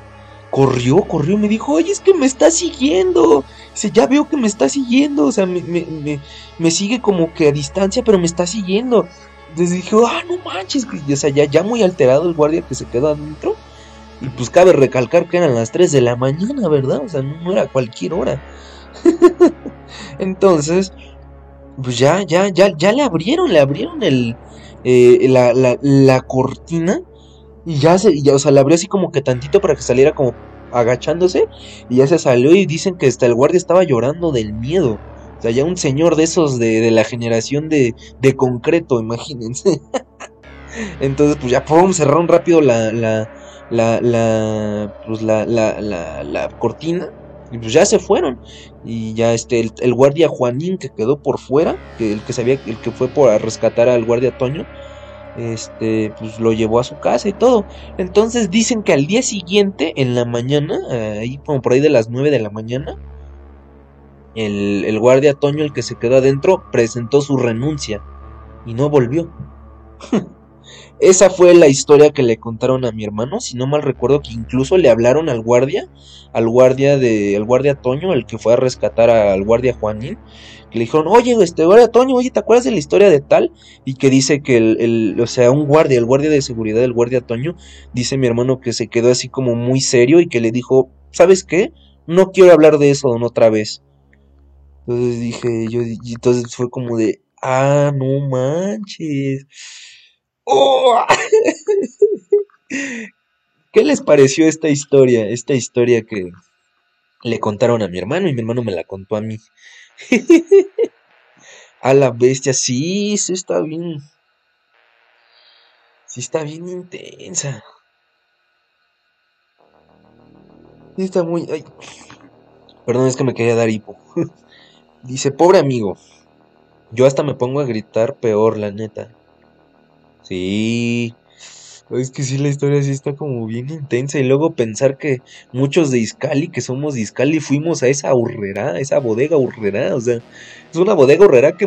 corrió, corrió, me dijo, oye, es que me está siguiendo. Dice, ya veo que me está siguiendo, o sea, me, me, me, me sigue como que a distancia, pero me está siguiendo. Entonces dije, ah, no manches, o sea, ya, ya muy alterado el guardia que se quedó adentro. Y pues cabe recalcar que eran las 3 de la mañana, ¿verdad? O sea, no, no era cualquier hora. [laughs] Entonces, pues ya, ya, ya, ya le abrieron, le abrieron el, eh, la, la, la, cortina y ya se, ya, o sea, le abrió así como que tantito para que saliera como agachándose y ya se salió y dicen que hasta el guardia estaba llorando del miedo. O sea, ya un señor de esos de, de la generación de, de concreto, imagínense. [laughs] Entonces, pues ya pum, cerraron rápido la, la, la, la, pues la, la, la, la cortina y pues ya se fueron. Y ya este, el, guardia Juanín que quedó por fuera, que el que sabía, el que fue por rescatar al guardia Toño, este, pues lo llevó a su casa y todo. Entonces dicen que al día siguiente, en la mañana, ahí como por ahí de las 9 de la mañana, el, el guardia Toño, el que se quedó adentro, presentó su renuncia y no volvió. [laughs] Esa fue la historia que le contaron a mi hermano, si no mal recuerdo que incluso le hablaron al guardia, al guardia de, al guardia Toño, el que fue a rescatar al guardia Juanín, que le dijeron, oye, este guardia Toño, oye, ¿te acuerdas de la historia de tal? Y que dice que el, el, o sea, un guardia, el guardia de seguridad del guardia Toño, dice mi hermano que se quedó así como muy serio y que le dijo, ¿sabes qué? No quiero hablar de eso otra vez. Entonces dije, yo, y entonces fue como de, ah, no manches. ¡Oh! [laughs] ¿Qué les pareció esta historia? Esta historia que le contaron a mi hermano y mi hermano me la contó a mí. [laughs] a la bestia, sí, sí está bien. Sí está bien intensa. Sí está muy... Ay. Perdón, es que me quería dar hipo. [laughs] Dice, pobre amigo. Yo hasta me pongo a gritar peor, la neta. Sí. Es que sí, la historia sí está como bien intensa. Y luego pensar que muchos de Iscali, que somos Iscali, fuimos a esa urrera, esa bodega urrera. O sea, es una bodega urrera que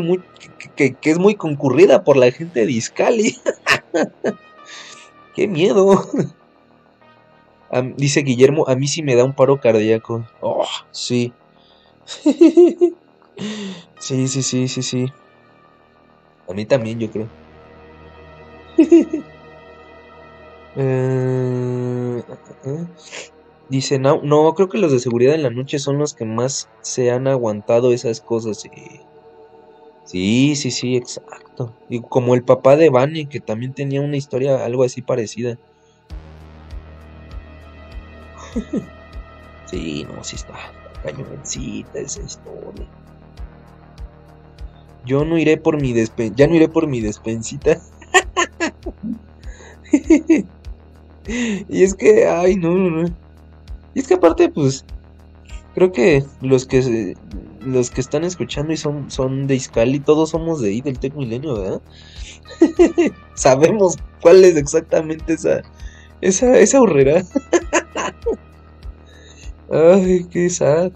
es muy concurrida por la gente de Iscali. [laughs] ¡Qué miedo! [laughs] dice Guillermo, a mí sí me da un paro cardíaco. Oh, sí. [laughs] sí, sí, sí, sí, sí. A mí también, yo creo. [laughs] eh, dice, no, no, creo que los de seguridad en la noche son los que más se han aguantado esas cosas. Sí, sí, sí, sí exacto. Y como el papá de Vane, que también tenía una historia algo así parecida. [laughs] sí, no, sí está cañoncita esa historia. Yo no iré por mi despen... Ya no iré por mi despensita. [laughs] y es que, ay, no, no, no. Y es que aparte, pues, creo que los que los que están escuchando y son, son de Iscali, todos somos de ahí, del Tec Milenio, ¿verdad? [laughs] Sabemos cuál es exactamente esa, esa, esa horrera. [laughs] Ay, qué sad.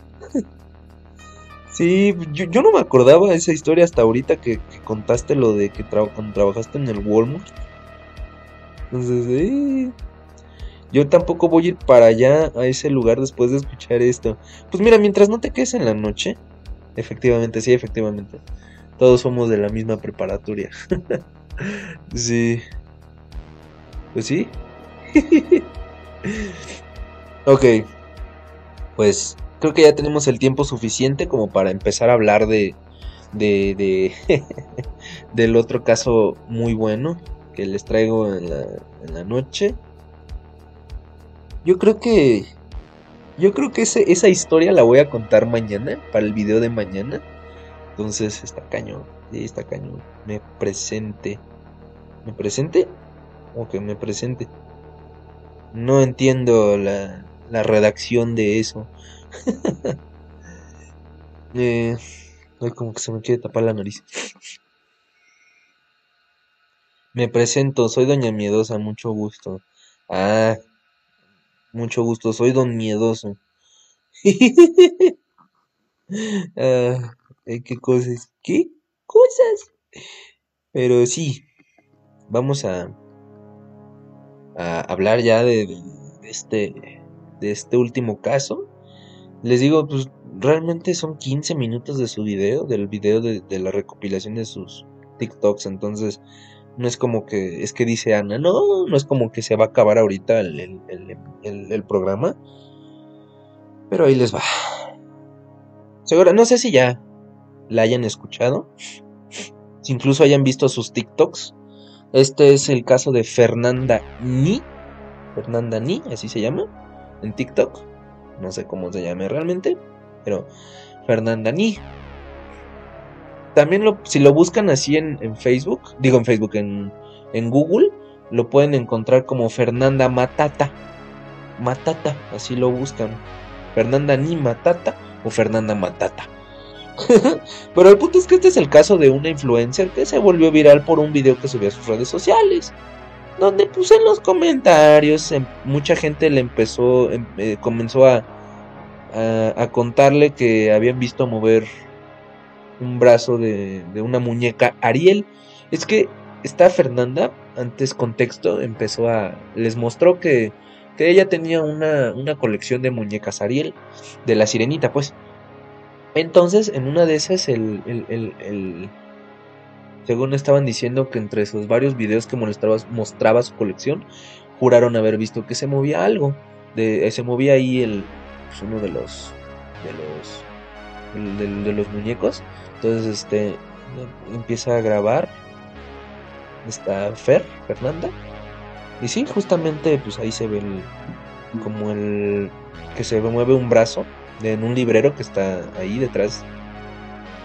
Sí, yo, no me acordaba de esa historia hasta ahorita que, contaste lo de que cuando trabajaste en el Walmart. Entonces, eh, yo tampoco voy a ir para allá, a ese lugar, después de escuchar esto. Pues mira, mientras no te quedes en la noche, efectivamente, sí, efectivamente. Todos somos de la misma preparatoria. [laughs] sí. Pues sí. [laughs] ok. Pues creo que ya tenemos el tiempo suficiente como para empezar a hablar de, de, de [laughs] del otro caso muy bueno que les traigo en la, noche. Yo creo que yo creo que ese, esa historia la voy a contar mañana para el video de mañana. Entonces está cañón, sí, está cañón. Me presente. ¿Me presente? O que me presente. No entiendo la, la redacción de eso. [laughs] eh, ay, como que se me quiere tapar la nariz. Me presento, soy Doña Miedosa, mucho gusto. Ah, mucho gusto, soy Don Miedoso. [laughs] ah, ¿Qué cosas? ¿Qué cosas? Pero sí, vamos a, hablar ya de este de este último caso. Les digo, pues realmente son 15 minutos de su video, del video de, la recopilación de sus TikToks. Entonces, no es como que, es que dice Ana, no, no es como que se va a acabar ahorita el, el, el, programa. Pero ahí les va. Seguro, no sé si ya la hayan escuchado. Si incluso hayan visto sus TikToks. Este es el caso de Fernanda Ni. Fernanda Ni, así se llama en TikTok. No sé cómo se llame realmente, pero Fernanda Ni. También lo, si lo buscan así en, Facebook, digo en Facebook, en, en Google, lo pueden encontrar como Fernanda Matata. Matata, así lo buscan. Fernanda Ni Matata o Fernanda Matata. [laughs] Pero el punto es que este es el caso de una influencer que se volvió viral por un video que subió a sus redes sociales donde puse en los comentarios, mucha gente le empezó, eh, comenzó a, a, a contarle que habían visto mover un brazo de, de una muñeca Ariel. Es que esta Fernanda, antes contexto, empezó a... les mostró que, que ella tenía una, una colección de muñecas Ariel, de la sirenita, pues. Entonces, en una de esas, el, el, el, el- según estaban diciendo que entre esos varios videos que mostraba, mostraba su colección, juraron haber visto que se movía algo. De, se movía ahí el, pues, uno de los, de los, de, de los muñecos. Entonces, este, empieza a grabar esta Fer, Fernanda. Y sí, justamente, pues ahí se ve el, como el, que se mueve un brazo en un librero que está ahí detrás.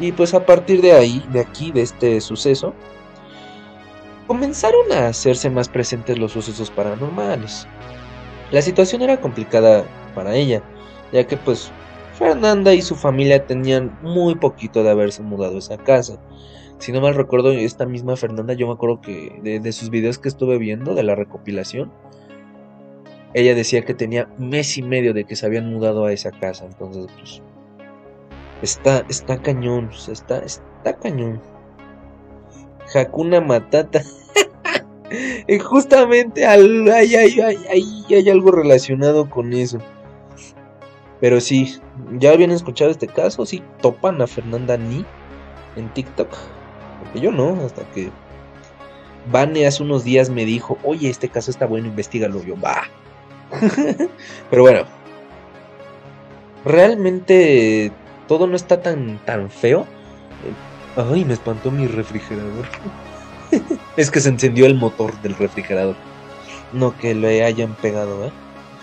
Y pues a partir de ahí, de aquí, de este suceso, comenzaron a hacerse más presentes los sucesos paranormales. La situación era complicada para ella, ya que pues Fernanda y su familia tenían muy poquito de haberse mudado a esa casa. Si no mal recuerdo, esta misma Fernanda, yo me acuerdo que de, sus videos que estuve viendo, de la recopilación, ella decía que tenía mes y medio de que se habían mudado a esa casa. Entonces, pues, está, está cañón, está, está cañón. Hakuna Matata. [laughs] Justamente al, hay- hay algo relacionado con eso. Pero sí, ya habían escuchado este caso, sí, topan a Fernanda Ni en TikTok. Porque yo no, hasta que Vane hace unos días me dijo, oye, este caso está bueno, investigalo. Yo, va. [laughs] Pero bueno, realmente todo no está tan, tan feo. Ay, me espantó mi refrigerador. [laughs] es que se encendió el motor del refrigerador. No que le hayan pegado, ¿eh?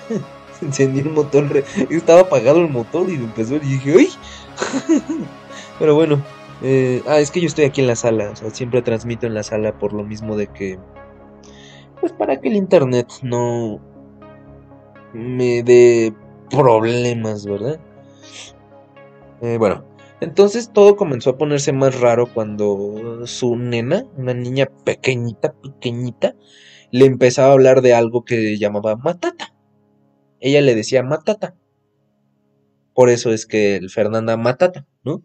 [laughs] se encendió el motor. Estaba apagado el motor y empezó y dije, ¡ay! [laughs] Pero bueno, eh, ah, es que yo estoy aquí en la sala. O sea, siempre transmito en la sala por lo mismo de que. Pues para que el internet no me dé problemas, ¿verdad? Eh, bueno, entonces todo comenzó a ponerse más raro cuando su nena, una niña pequeñita, pequeñita, le empezaba a hablar de algo que llamaba Matata. Ella le decía Matata. Por eso es que el Fernanda Matata, ¿no?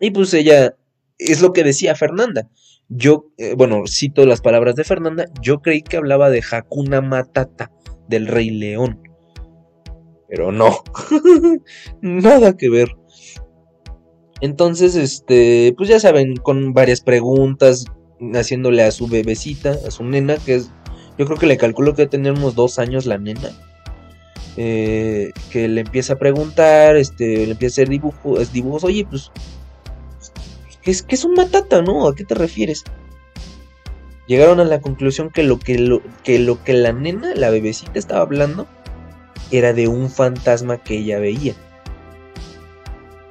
Y pues ella, es lo que decía Fernanda. Yo, eh, bueno, cito las palabras de Fernanda, yo creí que hablaba de Hakuna Matata, del Rey León. Pero no, [laughs] nada que ver. Entonces, este, pues ya saben, con varias preguntas, haciéndole a su bebecita, a su nena, que es, yo creo que le calculo que tenía unos dos años la nena, eh, que le empieza a preguntar, este, le empieza a hacer dibujos, dibujos, oye, pues, ¿qué es, qué es un matata, no? ¿A qué te refieres? Llegaron a la conclusión que lo que, lo, que lo que la nena, la bebecita estaba hablando, era de un fantasma que ella veía.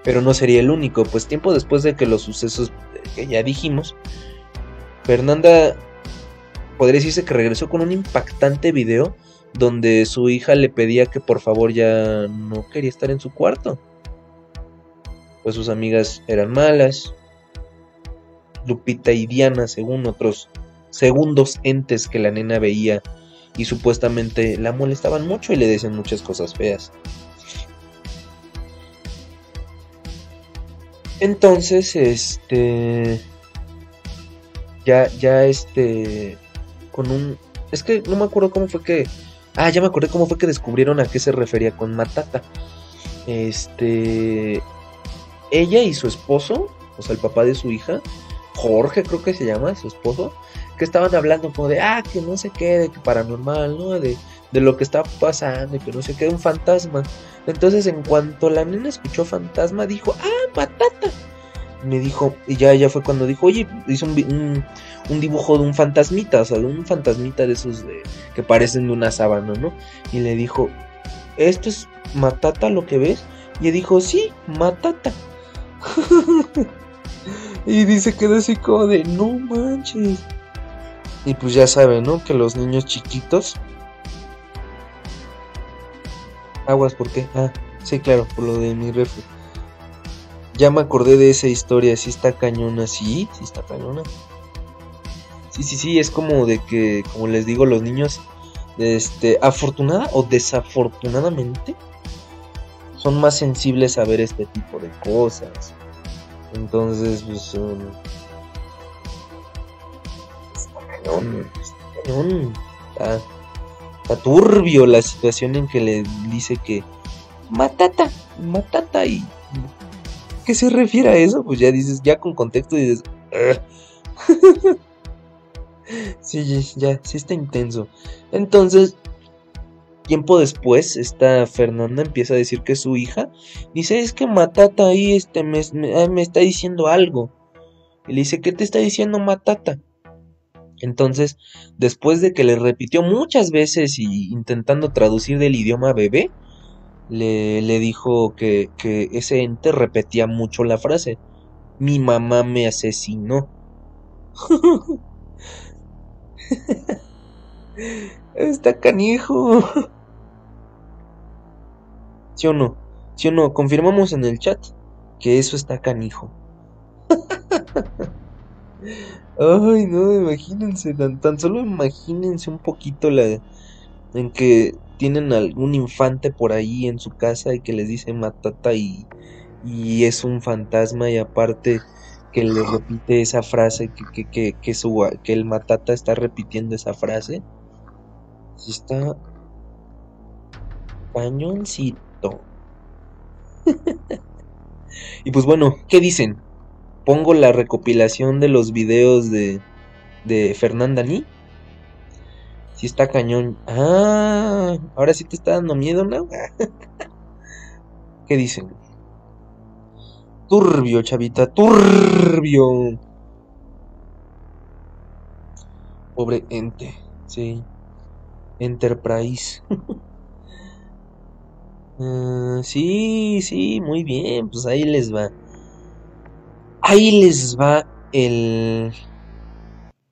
Pero no sería el único, pues tiempo después de que los sucesos que ya dijimos, Fernanda podría decirse que regresó con un impactante video donde su hija le pedía que por favor ya no quería estar en su cuarto. Pues sus amigas eran malas. Lupita y Diana, según otros segundos entes que la nena veía y supuestamente la molestaban mucho y le decían muchas cosas feas. Entonces, este. Ya, ya, este. Con un. Es que no me acuerdo cómo fue que. Ah, ya me acordé cómo fue que descubrieron a qué se refería con Matata. Este. Ella y su esposo, o sea, el papá de su hija, Jorge creo que se llama, su esposo, que estaban hablando como de, ah, que no sé qué, de que paranormal, ¿no? De, de lo que está pasando y que no sé qué, un fantasma. Entonces, en cuanto la nena escuchó fantasma, dijo, ah, patata. Me dijo, y ya, ya fue cuando dijo, oye, hizo un, un, dibujo de un fantasmita, o sea, de un fantasmita de esos de, que parecen de una sábana, ¿no? Y le dijo, ¿esto es matata lo que ves? Y dijo, sí, matata. [laughs] y dice, quedó así como de, no manches. Y pues ya saben, ¿no? Que los niños chiquitos. Aguas, ¿por qué? Ah, sí, claro, por lo de mi refri. Ya me acordé de esa historia, sí está cañona, sí, sí está cañona. Sí, sí, sí, es como de que, como les digo, los niños, este, afortunada o desafortunadamente, son más sensibles a ver este tipo de cosas. Entonces, pues... Um, está cañón, está cañón. Está, está turbio la situación en que le dice que... Matata, matata y... ¿Qué se refiere a eso? Pues ya dices, ya con contexto dices... [laughs] sí, ya, sí está intenso. Entonces, tiempo después, esta Fernanda empieza a decir que su hija dice, es que Matata ahí este, me, me, está diciendo algo. Y le dice, ¿qué te está diciendo Matata? Entonces, después de que le repitió muchas veces y intentando traducir del idioma bebé, le, le dijo que, que ese ente repetía mucho la frase. Mi mamá me asesinó. [laughs] Está canijo. ¿Sí o no? ¿Sí o no? Confirmamos en el chat que eso está canijo. [laughs] Ay, no, imagínense, tan, tan solo imagínense un poquito la en que tienen algún infante por ahí en su casa y que les dice matata y, y es un fantasma y aparte que le repite esa frase que, que, que, que, su, que el matata está repitiendo esa frase. Está cañoncito. [laughs] y pues bueno, ¿qué dicen? Pongo la recopilación de los videos de, de Fernanda Ni. Si está cañón. Ah, ahora sí te está dando miedo, ¿no? [laughs] ¿Qué dicen? Turbio, chavita, turbio. Pobre ente, sí. Enterprise. Uh, [laughs] sí, sí, muy bien, pues ahí les va. Ahí les va el...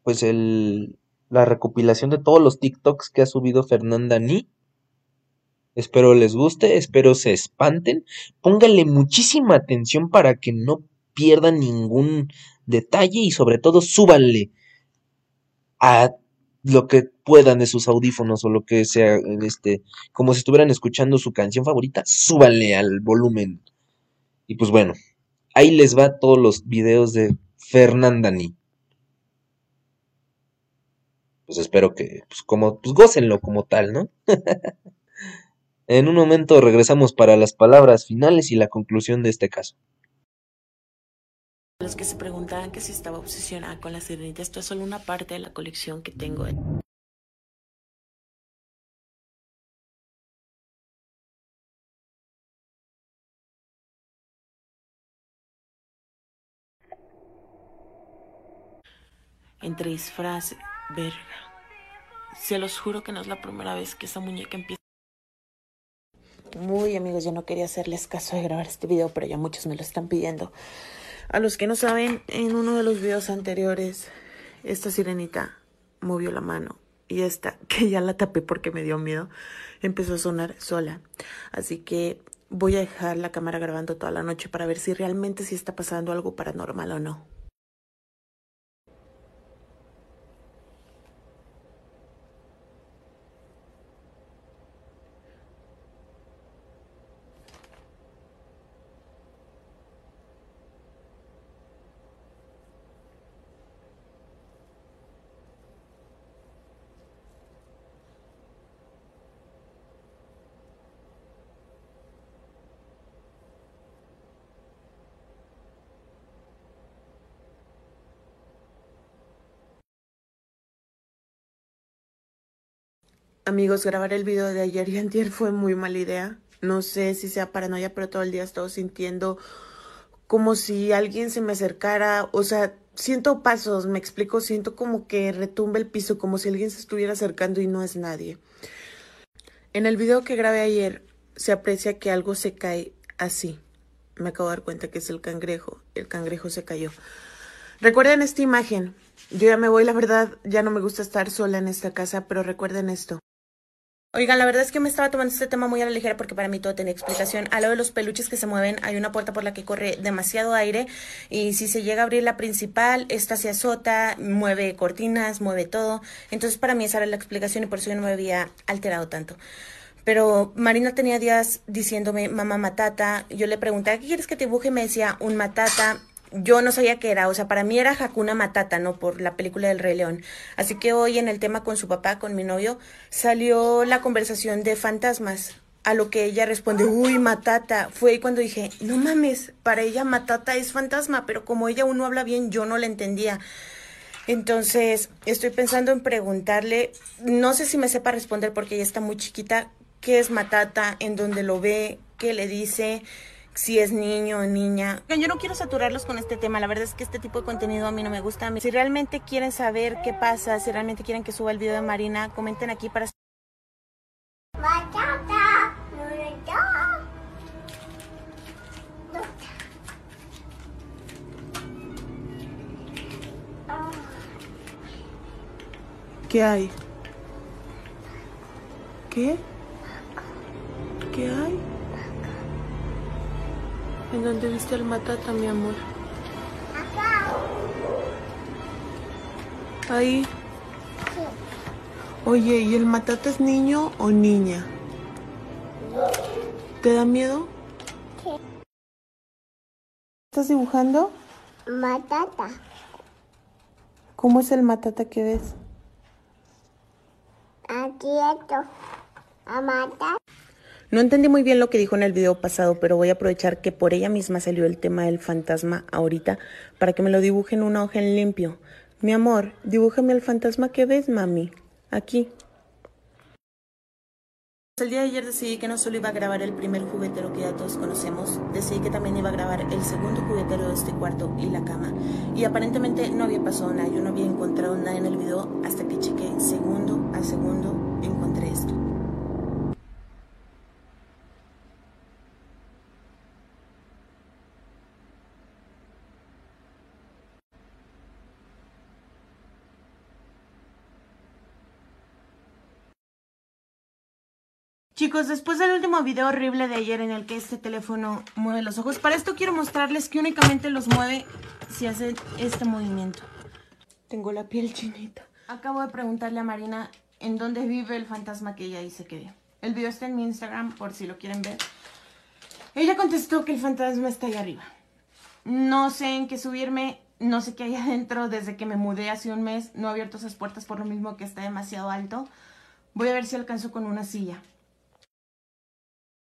Pues el... La recopilación de todos los TikToks que ha subido Fernanda Ni. Espero les guste, espero se espanten. Pónganle muchísima atención para que no pierdan ningún detalle y sobre todo súbanle a lo que puedan de sus audífonos o lo que sea, este, como si estuvieran escuchando su canción favorita, súbanle al volumen. Y pues bueno, ahí les va todos los videos de Fernandani. Pues espero que, pues como, pues gócenlo como tal, ¿no? [laughs] en un momento regresamos para las palabras finales y la conclusión de este caso. Los que se preguntaban que si estaba obsesionada con la sirenita, esto es solo una parte de la colección que tengo. Entre disfraces, verga. Se los juro que no es la primera vez que esa muñeca empieza. Muy amigos, yo no quería hacerles caso de grabar este video, pero ya muchos me lo están pidiendo. A los que no saben, en uno de los videos anteriores, esta sirenita movió la mano y esta, [laughs] que ya la tapé porque me dio miedo, empezó a sonar sola. Así que voy a dejar la cámara grabando toda la noche para ver si realmente sí está pasando algo paranormal o no. Amigos, grabar el video de ayer y antier fue muy mala idea. No sé si sea paranoia, pero todo el día he estado sintiendo como si alguien se me acercara. O sea, siento pasos, me explico, siento como que retumba el piso, como si alguien se estuviera acercando y no es nadie. En el video que grabé ayer se aprecia que algo se cae así. Me acabo de dar cuenta que es el cangrejo. El cangrejo se cayó. Recuerden esta imagen. Yo ya me voy, la verdad, ya no me gusta estar sola en esta casa, pero recuerden esto. Oigan, la verdad es que me estaba tomando este tema muy a la ligera porque para mí todo tenía explicación. A lo de los peluches que se mueven, hay una puerta por la que corre demasiado aire y si se llega a abrir la principal, esta se azota, mueve cortinas, mueve todo. Entonces para mí esa era la explicación y por eso yo no me había alterado tanto. Pero Marina tenía días diciéndome mamá matata. Yo le preguntaba, ¿qué quieres que te dibuje? Me decía un matata. Yo no sabía qué era, o sea, para mí era Hakuna Matata, ¿no? Por la película del Rey León. Así que hoy en el tema con su papá, con mi novio, salió la conversación de fantasmas. A lo que ella responde, uy, Matata. Fue ahí cuando dije, no mames, para ella Matata es fantasma, pero como ella uno habla bien, yo no la entendía. Entonces, estoy pensando en preguntarle, no sé si me sepa responder porque ella está muy chiquita, qué es Matata, en dónde lo ve, qué le dice, si es niño o niña. Yo no quiero saturarlos con este tema, la verdad es que este tipo de contenido a mí no me gusta. Si realmente quieren saber qué pasa, si realmente quieren que suba el video de Marina, comenten aquí para... ¿Qué hay? ¿Qué? ¿Qué hay? ¿En dónde viste el matata, mi amor? Ahí. Oye, ¿y el matata es niño o niña? ¿Te da miedo? ¿Estás dibujando? Matata. ¿Cómo es el matata que ves? Aquí esto. A matar. No entendí muy bien lo que dijo en el video pasado, pero voy a aprovechar que por ella misma salió el tema del fantasma ahorita para que me lo dibuje en una hoja en limpio. Mi amor, dibújame el fantasma que ves, mami. Aquí. El día de ayer decidí que no solo iba a grabar el primer juguetero que ya todos conocemos, decidí que también iba a grabar el segundo juguetero de este cuarto y la cama. Y aparentemente no había pasado nada, yo no había encontrado nada en el video hasta que chequé segundo a segundo encontré esto. Chicos, después del último video horrible de ayer en el que este teléfono mueve los ojos, para esto quiero mostrarles que únicamente los mueve si hacen este movimiento. Tengo la piel chinita. Acabo de preguntarle a Marina en dónde vive el fantasma que ella dice que ve. El video está en mi Instagram por si lo quieren ver. Ella contestó que el fantasma está ahí arriba. No sé en qué subirme, no sé qué hay [laughs] adentro. Desde que me mudé hace un mes no he abierto esas puertas por lo mismo que está demasiado alto. Voy a ver si alcanzo con una silla.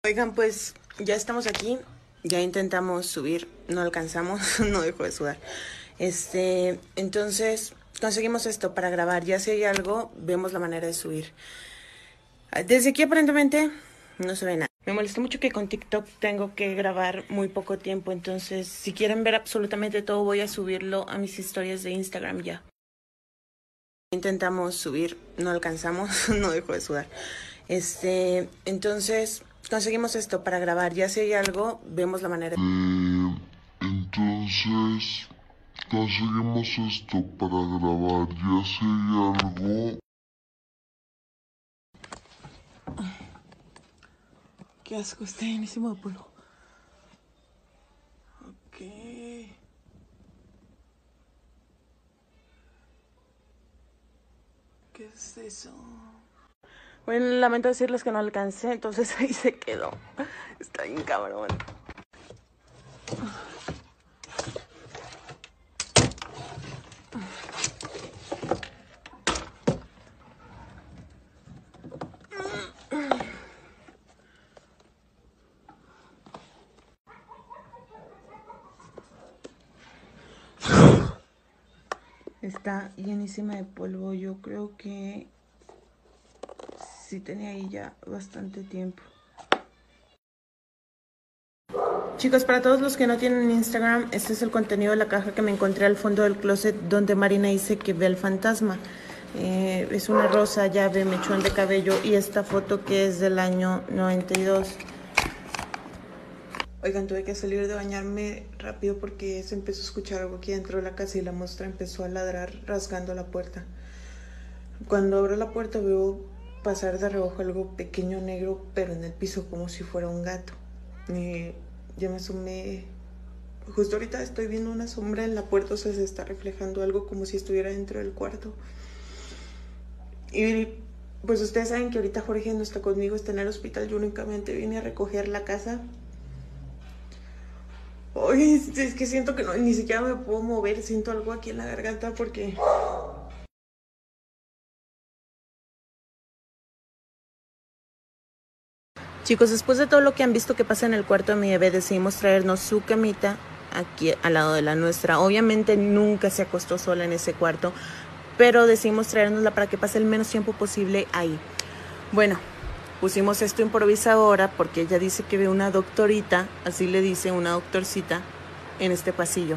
Oigan, pues ya estamos aquí. Ya intentamos subir, no alcanzamos, [laughs] no dejo de sudar. Este, entonces conseguimos esto para grabar. Ya si hay algo, vemos la manera de subir. Desde aquí aparentemente no se ve nada. Me molesta mucho que con TikTok tengo que grabar muy poco tiempo, entonces si quieren ver absolutamente todo voy a subirlo a mis historias de Instagram ya. Intentamos subir, no alcanzamos, [laughs] no dejo de sudar. Este, entonces conseguimos esto para grabar. Ya si hay algo, vemos la manera. Eh, entonces, conseguimos esto para grabar. Ya si hay algo. Qué asco, está llenísimo de polvo. Ok. ¿Qué es eso? Bueno, lamento decirles que no alcancé, entonces [laughs] ahí se quedó. Está bien cabrón. Está llenísima de polvo. Yo creo que sí tenía ahí ya bastante tiempo. Chicos, para todos los que no tienen Instagram, este es el contenido de la caja que me encontré al fondo del closet donde Marina dice que ve al fantasma. Eh, es una rosa, llave, mechón de cabello y esta foto que es del año 92. Oigan, tuve que salir de bañarme rápido porque se empezó a escuchar algo aquí dentro de la casa y la muestra empezó a ladrar rasgando la puerta. Cuando abro la puerta veo pasar de reojo algo pequeño negro, pero en el piso como si fuera un gato. Y ya me asomé. Justo ahorita estoy viendo una sombra en la puerta, o sea, se está reflejando algo como si estuviera dentro del cuarto. Y Pues ustedes saben que ahorita Jorge no está conmigo, está en el hospital. Yo únicamente vine a recoger la casa. Oye, es que siento que no, ni siquiera me puedo mover. Siento algo aquí en la garganta porque Chicos, después de todo lo que han visto que pasa en el cuarto de mi bebé, decidimos traernos su camita aquí al lado de la nuestra. Obviamente nunca se acostó sola en ese cuarto, pero decidimos traernosla para que pase el menos tiempo posible ahí. Bueno, pusimos esto improvisadora porque ella dice que ve una doctorita, así le dice una doctorcita, en este pasillo.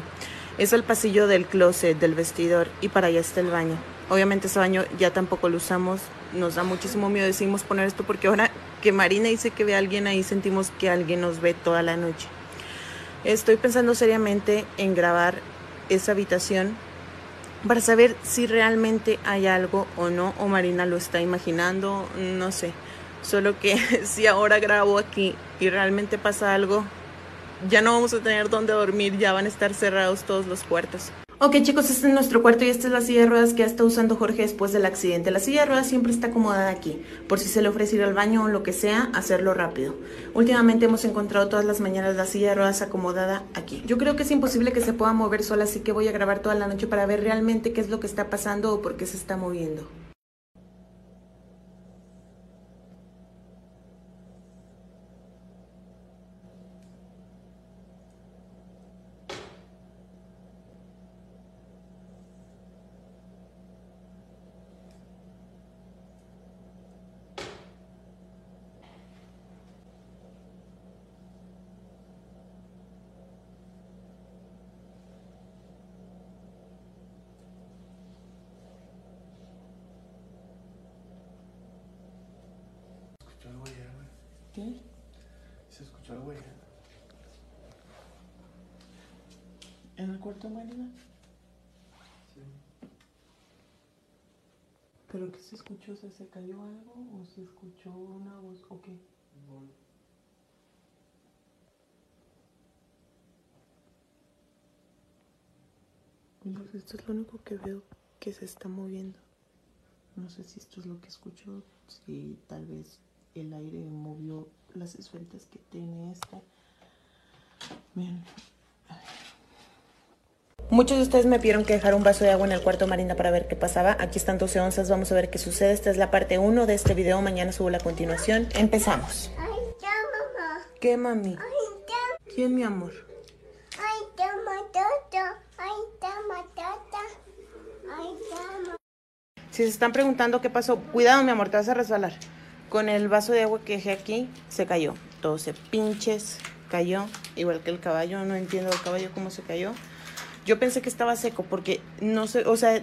Es el pasillo del closet, del vestidor, y para allá está el baño. Obviamente ese baño ya tampoco lo usamos, nos da muchísimo miedo, decidimos poner esto porque ahora que Marina dice que ve a alguien ahí, sentimos que alguien nos ve toda la noche. Estoy pensando seriamente en grabar esa habitación para saber si realmente hay algo o no, o Marina lo está imaginando, no sé. Solo que [laughs] si ahora grabo aquí y realmente pasa algo, ya no vamos a tener dónde dormir, ya van a estar cerrados todos los cuartos. Ok chicos, este es nuestro cuarto y esta es la silla de ruedas que ha estado usando Jorge después del accidente. La silla de ruedas siempre está acomodada aquí, por si se le ofrece ir al baño o lo que sea, hacerlo rápido. Últimamente hemos encontrado todas las mañanas la silla de ruedas acomodada aquí. Yo creo que es imposible que se pueda mover sola, así que voy a grabar toda la noche para ver realmente qué es lo que está pasando o por qué se está moviendo. ¿Qué? Se escuchó algo allá. Sí. ¿Pero qué se escuchó? ¿Se, ¿Se cayó algo? ¿O se escuchó una voz? ¿O qué? No. Esto es lo único que veo que se está moviendo. No sé si esto es lo que escucho, si tal vez el aire movió las esferitas que tiene esta. Bien. Muchos de ustedes me pidieron que dejara un vaso de agua en el cuarto Marina para ver qué pasaba. Aquí están 12 onzas, vamos a ver qué sucede. Esta es la parte 1 de este video, mañana subo la continuación. Empezamos. Ay, ya, mamá. ¿Qué, mami? Ay, ya. ¿Quién, mi amor? Ay, ya, matata. Ay, ya, matata. Ay, ya, Si se están preguntando qué pasó, cuidado, mi amor, te vas a resbalar. Con el vaso de agua que dejé aquí, se cayó. Todo se pinches, cayó. Igual que el caballo, no entiendo el caballo cómo se cayó. Yo pensé que estaba seco porque no sé, o sea,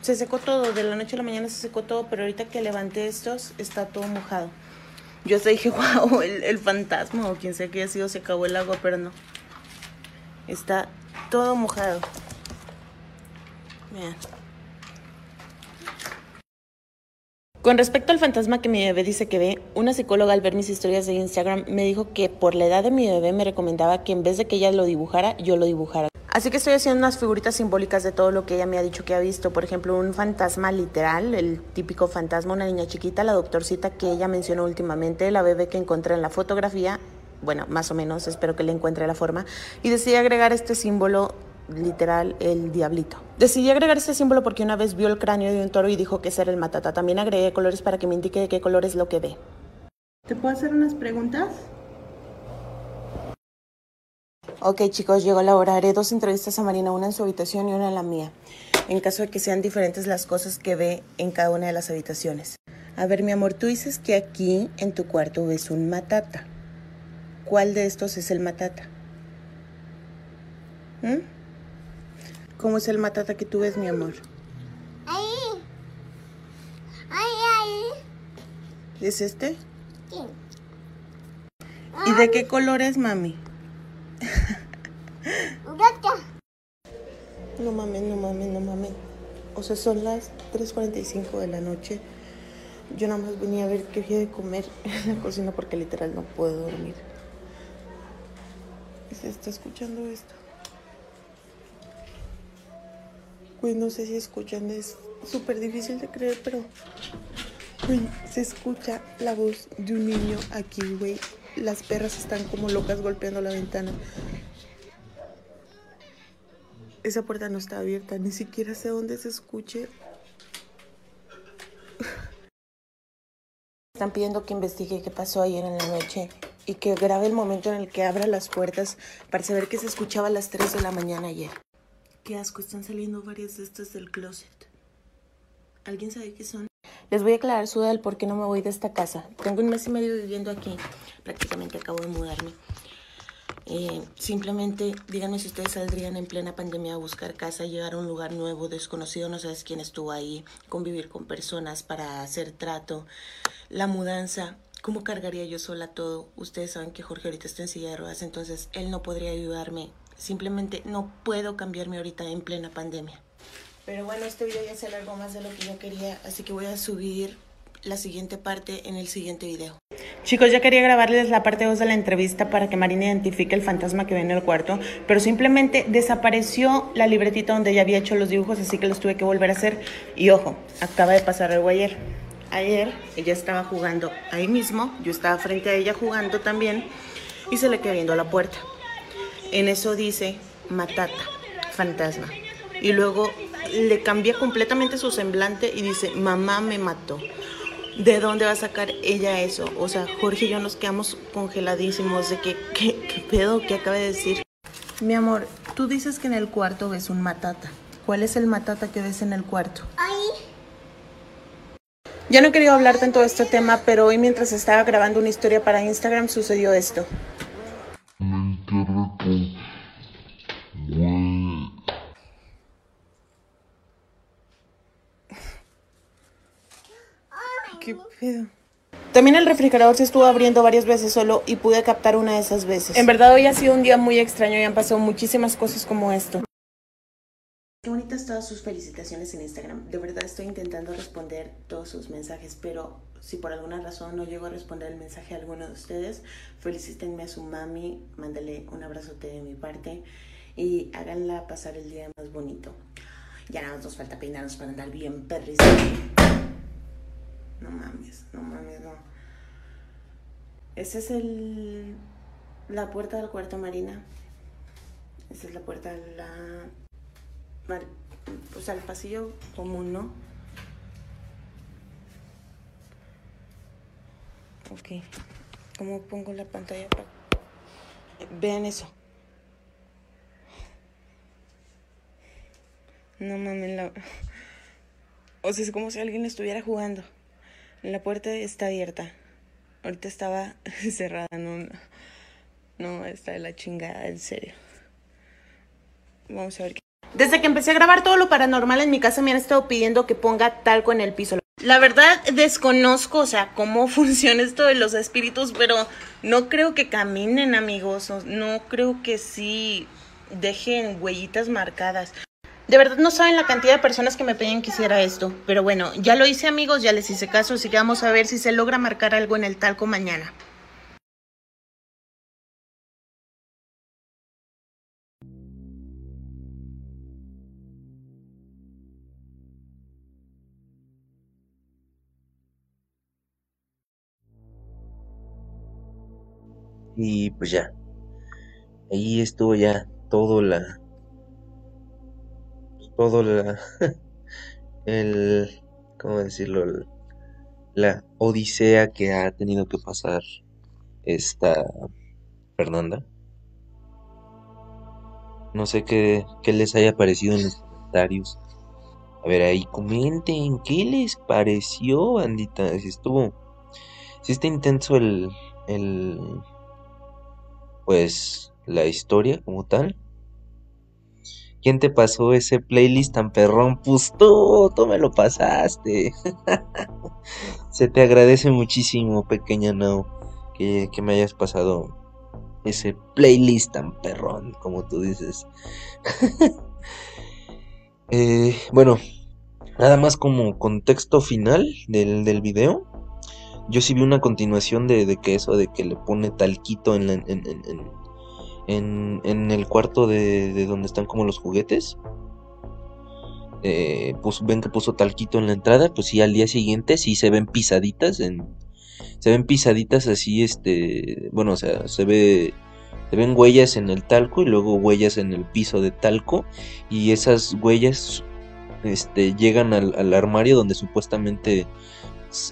se secó todo, de la noche a la mañana se secó todo, pero ahorita que levanté estos, está todo mojado. Yo hasta dije, [laughs] wow, el, el fantasma o quien sea que haya sido, se acabó el agua, pero no. Está todo mojado. Vean. Con respecto al fantasma que mi bebé dice que ve, una psicóloga al ver mis historias de Instagram me dijo que por la edad de mi bebé me recomendaba que en vez de que ella lo dibujara, yo lo dibujara. Así que estoy haciendo unas figuritas simbólicas de todo lo que ella me ha dicho que ha visto. Por ejemplo, un fantasma literal, el típico fantasma, una niña chiquita, la doctorcita que ella mencionó últimamente, la bebé que encontré en la fotografía, bueno, más o menos, espero que le encuentre la forma, y decidí agregar este símbolo literal el diablito. Decidí agregar este símbolo porque una vez vio el cráneo de un toro y dijo que ese era el matata. También agregué colores para que me indique de qué color es lo que ve. ¿Te puedo hacer unas preguntas? Ok chicos, llegó la hora. Haré dos entrevistas a Marina, una en su habitación y una en la mía, en caso de que sean diferentes las cosas que ve en cada una de las habitaciones. A ver, mi amor, tú dices que aquí en tu cuarto ves un matata. ¿Cuál de estos es el matata? ¿Mm? ¿Cómo es el matata que tú ves, mi amor? Ahí. Ay, ay. ¿Es este? Sí. ¿Y de qué color es, mami? [laughs] No mames, no mames, no mames. O sea, son las 3.45 de la noche. Yo nada más venía a ver qué había de comer [laughs] en la cocina porque literal no puedo dormir. ¿Y se está escuchando esto? Pues no sé si escuchan, es súper difícil de creer, pero Güey, se escucha la voz de un niño aquí, güey. Las perras están como locas golpeando la ventana. Esa puerta no está abierta, ni siquiera sé dónde se escuche. [laughs] Están pidiendo que investigue qué pasó ayer en la noche y que grabe el momento en el que abra las puertas para saber qué se escuchaba a las 3 de la mañana ayer. Qué asco, están saliendo varias de estas del closet. ¿Alguien sabe qué son? Les voy a aclarar su del por qué no me voy de esta casa. Tengo un mes y medio viviendo aquí. Prácticamente acabo de mudarme. Eh, simplemente díganme si ustedes saldrían en plena pandemia a buscar casa, llegar a un lugar nuevo, desconocido, no sabes quién estuvo ahí, convivir con personas para hacer trato, la mudanza. ¿Cómo cargaría yo sola todo? Ustedes saben que Jorge ahorita está en silla de ruedas, entonces él no podría ayudarme. Simplemente no puedo cambiarme ahorita en plena pandemia. Pero bueno, este video ya se alargó más de lo que yo quería, así que voy a subir la siguiente parte en el siguiente video. Chicos, ya quería grabarles la parte 2 de la entrevista para que Marina identifique el fantasma que ve en el cuarto, pero simplemente desapareció la libretita donde ella había hecho los dibujos, así que los tuve que volver a hacer. Y ojo, acaba de pasar algo ayer. Ayer ella estaba jugando ahí mismo, yo estaba frente a ella jugando también, y se le quedó viendo a la puerta. En eso dice Matata, fantasma. Y luego le cambia completamente su semblante y dice, mamá me mató. ¿De dónde va a sacar ella eso? O sea, Jorge y yo nos quedamos congeladísimos de que, ¿qué, qué pedo? ¿Qué acaba de decir? Mi amor, tú dices que en el cuarto ves un matata. ¿Cuál es el matata que ves en el cuarto? Ahí. Ya no he querido hablar tanto de este tema, pero hoy mientras estaba grabando una historia para Instagram sucedió esto. Me enterré con... Güey... ¿Qué pedo? También el refrigerador se estuvo abriendo varias veces solo y pude captar una de esas veces. En verdad hoy ha sido un día muy extraño y han pasado muchísimas cosas como esto. Qué bonitas todas sus felicitaciones en Instagram. De verdad estoy intentando responder todos sus mensajes, pero si por alguna razón no llego a responder el mensaje a alguno de ustedes, felicítenme a su mami, mándale un abrazote de mi parte y háganla pasar el día más bonito. Ya nada más nos falta peinarnos para andar bien perris. No mames, no mames, no. Esa es el la puerta del cuarto Marina. Esa es la puerta de la mar- pues al pasillo común, ¿no? Ok. ¿Cómo pongo la pantalla para Vean eso. No mames, la... O sea, es como si alguien estuviera jugando. La puerta está abierta. Ahorita estaba [laughs] cerrada, no, no, está de la chingada, en serio. Vamos a ver qué. Desde que empecé a grabar todo lo paranormal en mi casa me han estado pidiendo que ponga talco en el piso. La verdad desconozco, o sea, cómo [laughs] funciona esto de los espíritus, pero no creo que caminen, amigos. No creo que sí dejen huellitas marcadas. De verdad no saben la cantidad de personas que me pedían que hiciera esto. Pero bueno, ya lo hice amigos, ya les hice caso, así que vamos a ver si se logra marcar algo en el talco mañana. Y pues ya. Ahí estuvo ya todo la. Todo la. [laughs] El. ¿Cómo decirlo? El- la odisea que ha tenido que pasar esta Fernanda. No sé qué, qué les haya parecido en los comentarios. A ver, ahí comenten qué les pareció, bandita. Si estuvo. Si está intenso el. el pues la historia como tal. ¿Quién te pasó ese playlist tan perrón? Pues tú, tú me lo pasaste. [laughs] Se te agradece muchísimo, pequeña Nao, que, que me hayas pasado ese playlist tan perrón, como tú dices. [laughs] Eh, bueno, nada más como contexto final del, del video. Yo sí vi una continuación de, de que eso de que le pone talquito en, la- en, en, en- en el cuarto de, de donde están como los juguetes. eh, pues ven que puso talquito en la entrada, pues sí, al día siguiente sí se ven pisaditas. Se ven pisaditas así, este... Bueno, o sea, se ve... Se ven huellas en el talco y luego huellas en el piso de talco y esas huellas este, llegan al, al armario donde supuestamente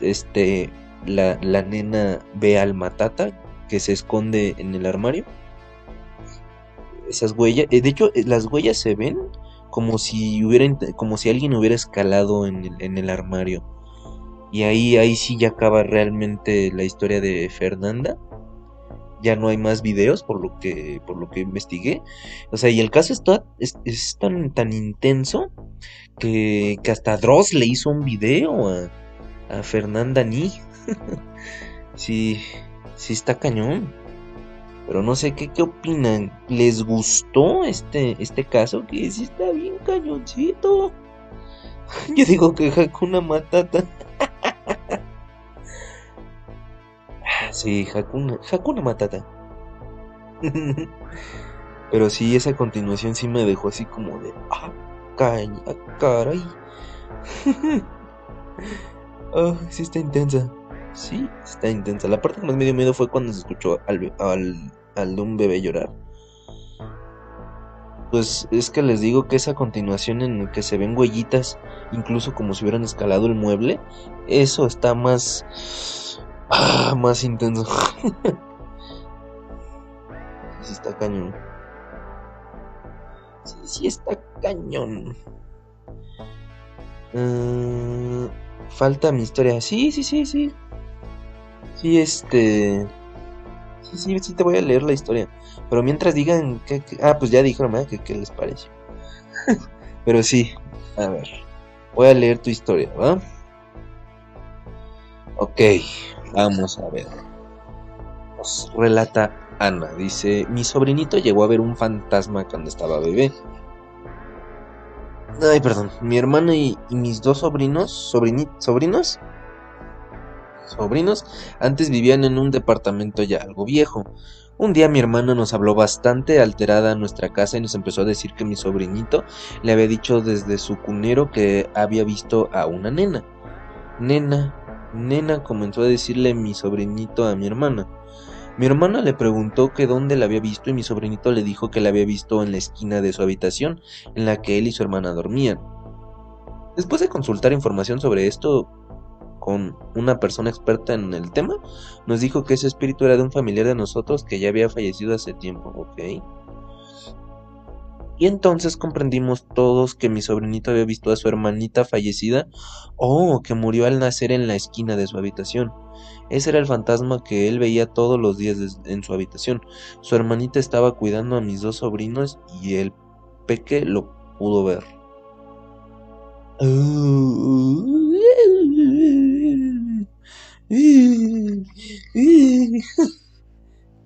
este, la, la nena ve al matata que se esconde en el armario. Esas huellas, eh, de hecho, eh, las huellas se ven como si como si alguien hubiera escalado en el, en el armario. Y ahí, ahí sí ya acaba realmente la historia de Fernanda. Ya no hay más videos por lo que, por lo que investigué. O sea, y el caso está, es, es tan, tan intenso que, que hasta Dross le hizo un video a, a Fernanda Ni. [laughs] sí, sí está cañón. Pero no sé qué, qué opinan. ¿Les gustó este, este caso? Que sí está bien cañoncito. [laughs] Yo digo que Hakuna Matata. [laughs] sí, Hakuna, Hakuna Matata. [laughs] Pero sí, esa continuación sí me dejó así como de. ¡Ah, caña, caray! Ah, sí está intensa. Sí, está intensa. La parte que más me dio miedo fue cuando se escuchó al, al de un bebé llorar. Pues es que les digo que esa continuación en el que se ven huellitas, incluso como si hubieran escalado el mueble, eso está más. Ah, más intenso. [laughs] sí, está cañón. Sí, sí está cañón. Mm, falta mi historia. Sí, sí, sí, sí. Sí, este. Sí, sí, sí te voy a leer la historia. Pero mientras digan que, que- ah, pues ya dijeron, ¿verdad? Que qué les pareció. [laughs] Pero sí, a ver. Voy a leer tu historia, ¿va? Ok, vamos a ver. Nos relata Ana. Dice, mi sobrinito llegó a ver un fantasma cuando estaba bebé. Ay, perdón. Mi hermana y, y mis dos sobrinos, sobrini- sobrinos, sobrinos, antes vivían en un departamento ya algo viejo. Un día mi hermana nos habló bastante alterada a nuestra casa y nos empezó a decir que mi sobrinito le había dicho desde su cunero que había visto a una nena. Nena, nena, comenzó a decirle mi sobrinito a mi hermana. Mi hermana le preguntó que dónde la había visto y mi sobrinito le dijo que la había visto en la esquina de su habitación, en la que él y su hermana dormían. Después de consultar información sobre esto con una persona experta en el tema, nos dijo que ese espíritu era de un familiar de nosotros que ya había fallecido hace tiempo, ¿ok? Y entonces comprendimos todos que mi sobrinito había visto a su hermanita fallecida o que murió al nacer en la esquina de su habitación. Ese era el fantasma que él veía todos los días en su habitación. Su hermanita estaba cuidando a mis dos sobrinos y el peque lo pudo ver. [laughs]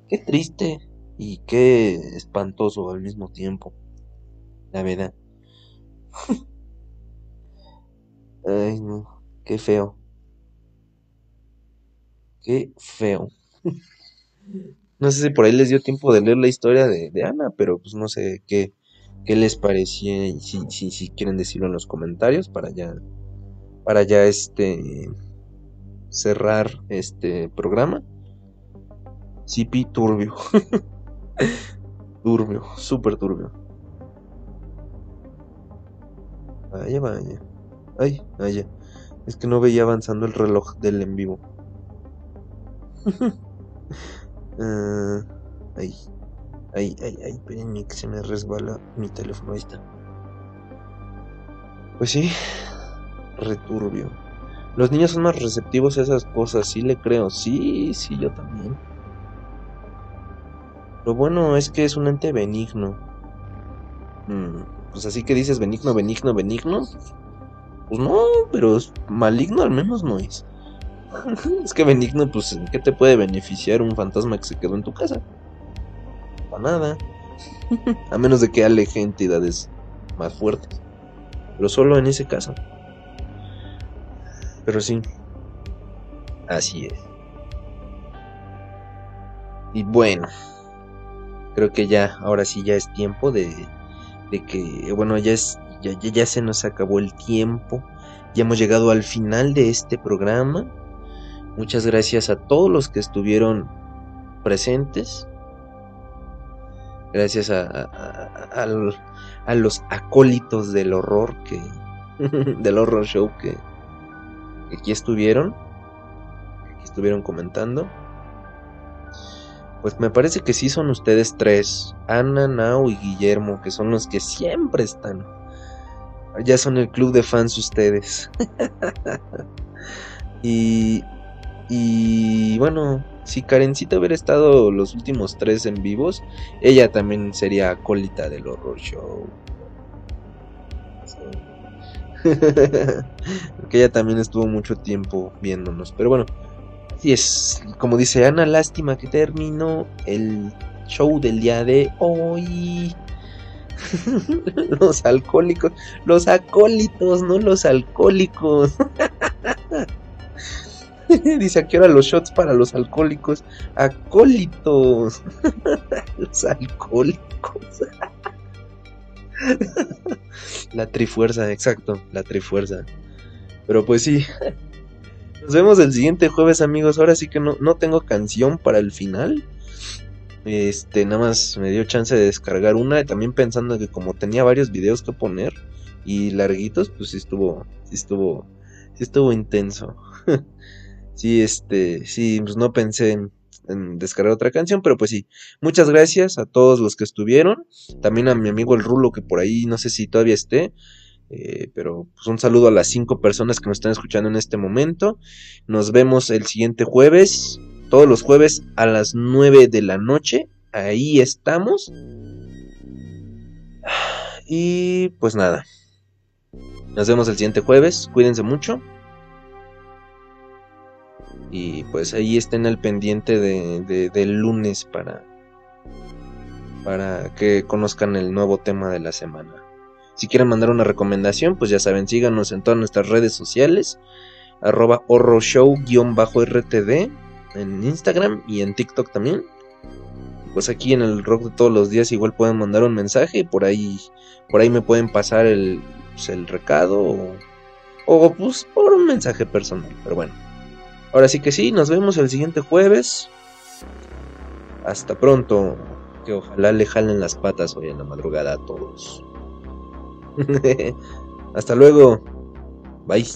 Qué triste y qué espantoso al mismo tiempo. La verdad. [laughs] Ay, no. Qué feo. Qué feo. No sé si por ahí les dio tiempo de leer la historia de, Ana, pero pues no sé qué, qué les parecía y si, si, si quieren decirlo en los comentarios para ya, para ya este cerrar este programa. Zipi turbio. [laughs] turbio, súper turbio. Vaya, vaya. Ay, vaya. Es que no veía avanzando el reloj del en vivo. [laughs] Ah, ay, ay, ay, ay, espérenme que se me resbala mi teléfono. Ahí está. Pues sí, returbio. Los niños son más receptivos a esas cosas, sí le creo. Sí, sí, yo también. Lo bueno es que es un ente benigno. Mm, pues así que dices benigno, benigno, benigno. Pues no, pero es maligno al menos no es. [laughs] es que benigno, pues ¿en qué te puede beneficiar un fantasma que se quedó en tu casa? Para nada. [laughs] a menos de que aleje entidades más fuertes. Pero solo en ese caso. Así es. Y bueno. Creo que ya, ahora sí ya es tiempo de, de que, bueno, ya es ya, ya, se nos acabó el tiempo. Ya hemos llegado al final de este programa. Muchas gracias a todos los que estuvieron presentes. Gracias a, a, a, los acólitos del horror que [laughs] del horror show que aquí estuvieron, aquí estuvieron comentando. Pues me parece que sí son ustedes tres, Ana, Nao y Guillermo, que son los que siempre están. Ya son el club de fans ustedes. [laughs] y y bueno, si Karencita hubiera estado los últimos tres en vivos, ella también sería acólita del horror show. [laughs] Porque ella también estuvo mucho tiempo viéndonos. Pero bueno, así es. Como dice Ana, lástima que terminó el show del día de hoy. [laughs] los alcohólicos, los acólitos, no los alcohólicos. [laughs] Dice aquí ahora los shots para los alcohólicos. Acólitos. los alcohólicos. [laughs] la trifuerza, exacto, la trifuerza. Pero pues sí. [laughs] Nos vemos el siguiente jueves, amigos. Ahora sí que no, no tengo canción para el final. Este, nada más me dio chance de descargar una. También pensando que como tenía varios videos que poner y larguitos, pues sí estuvo, estuvo, estuvo intenso. [laughs] sí, este, sí, pues no pensé en, descargar otra canción, pero pues sí, muchas gracias a todos los que estuvieron, también a mi amigo el Rulo que por ahí no sé si todavía esté, eh, pero pues un saludo a las cinco personas que nos están escuchando en este momento, nos vemos el siguiente jueves, todos los jueves a las 9 de la noche, ahí estamos, y pues nada, nos vemos el siguiente jueves, cuídense mucho. Y pues ahí estén al pendiente de, de, del lunes para, para que conozcan el nuevo tema de la semana. Si quieren mandar una recomendación, pues ya saben, síganos en todas nuestras redes sociales. Arroba horrorshow-rtd en Instagram y en TikTok también. Pues aquí en el rock de todos los días igual pueden mandar un mensaje y por ahí, por ahí me pueden pasar el, pues, el recado o, o pues por un mensaje personal. Pero bueno. Ahora sí que sí, nos vemos el siguiente jueves. Hasta pronto. Que ojalá le jalen las patas hoy en la madrugada a todos. [laughs] Hasta luego. Bye.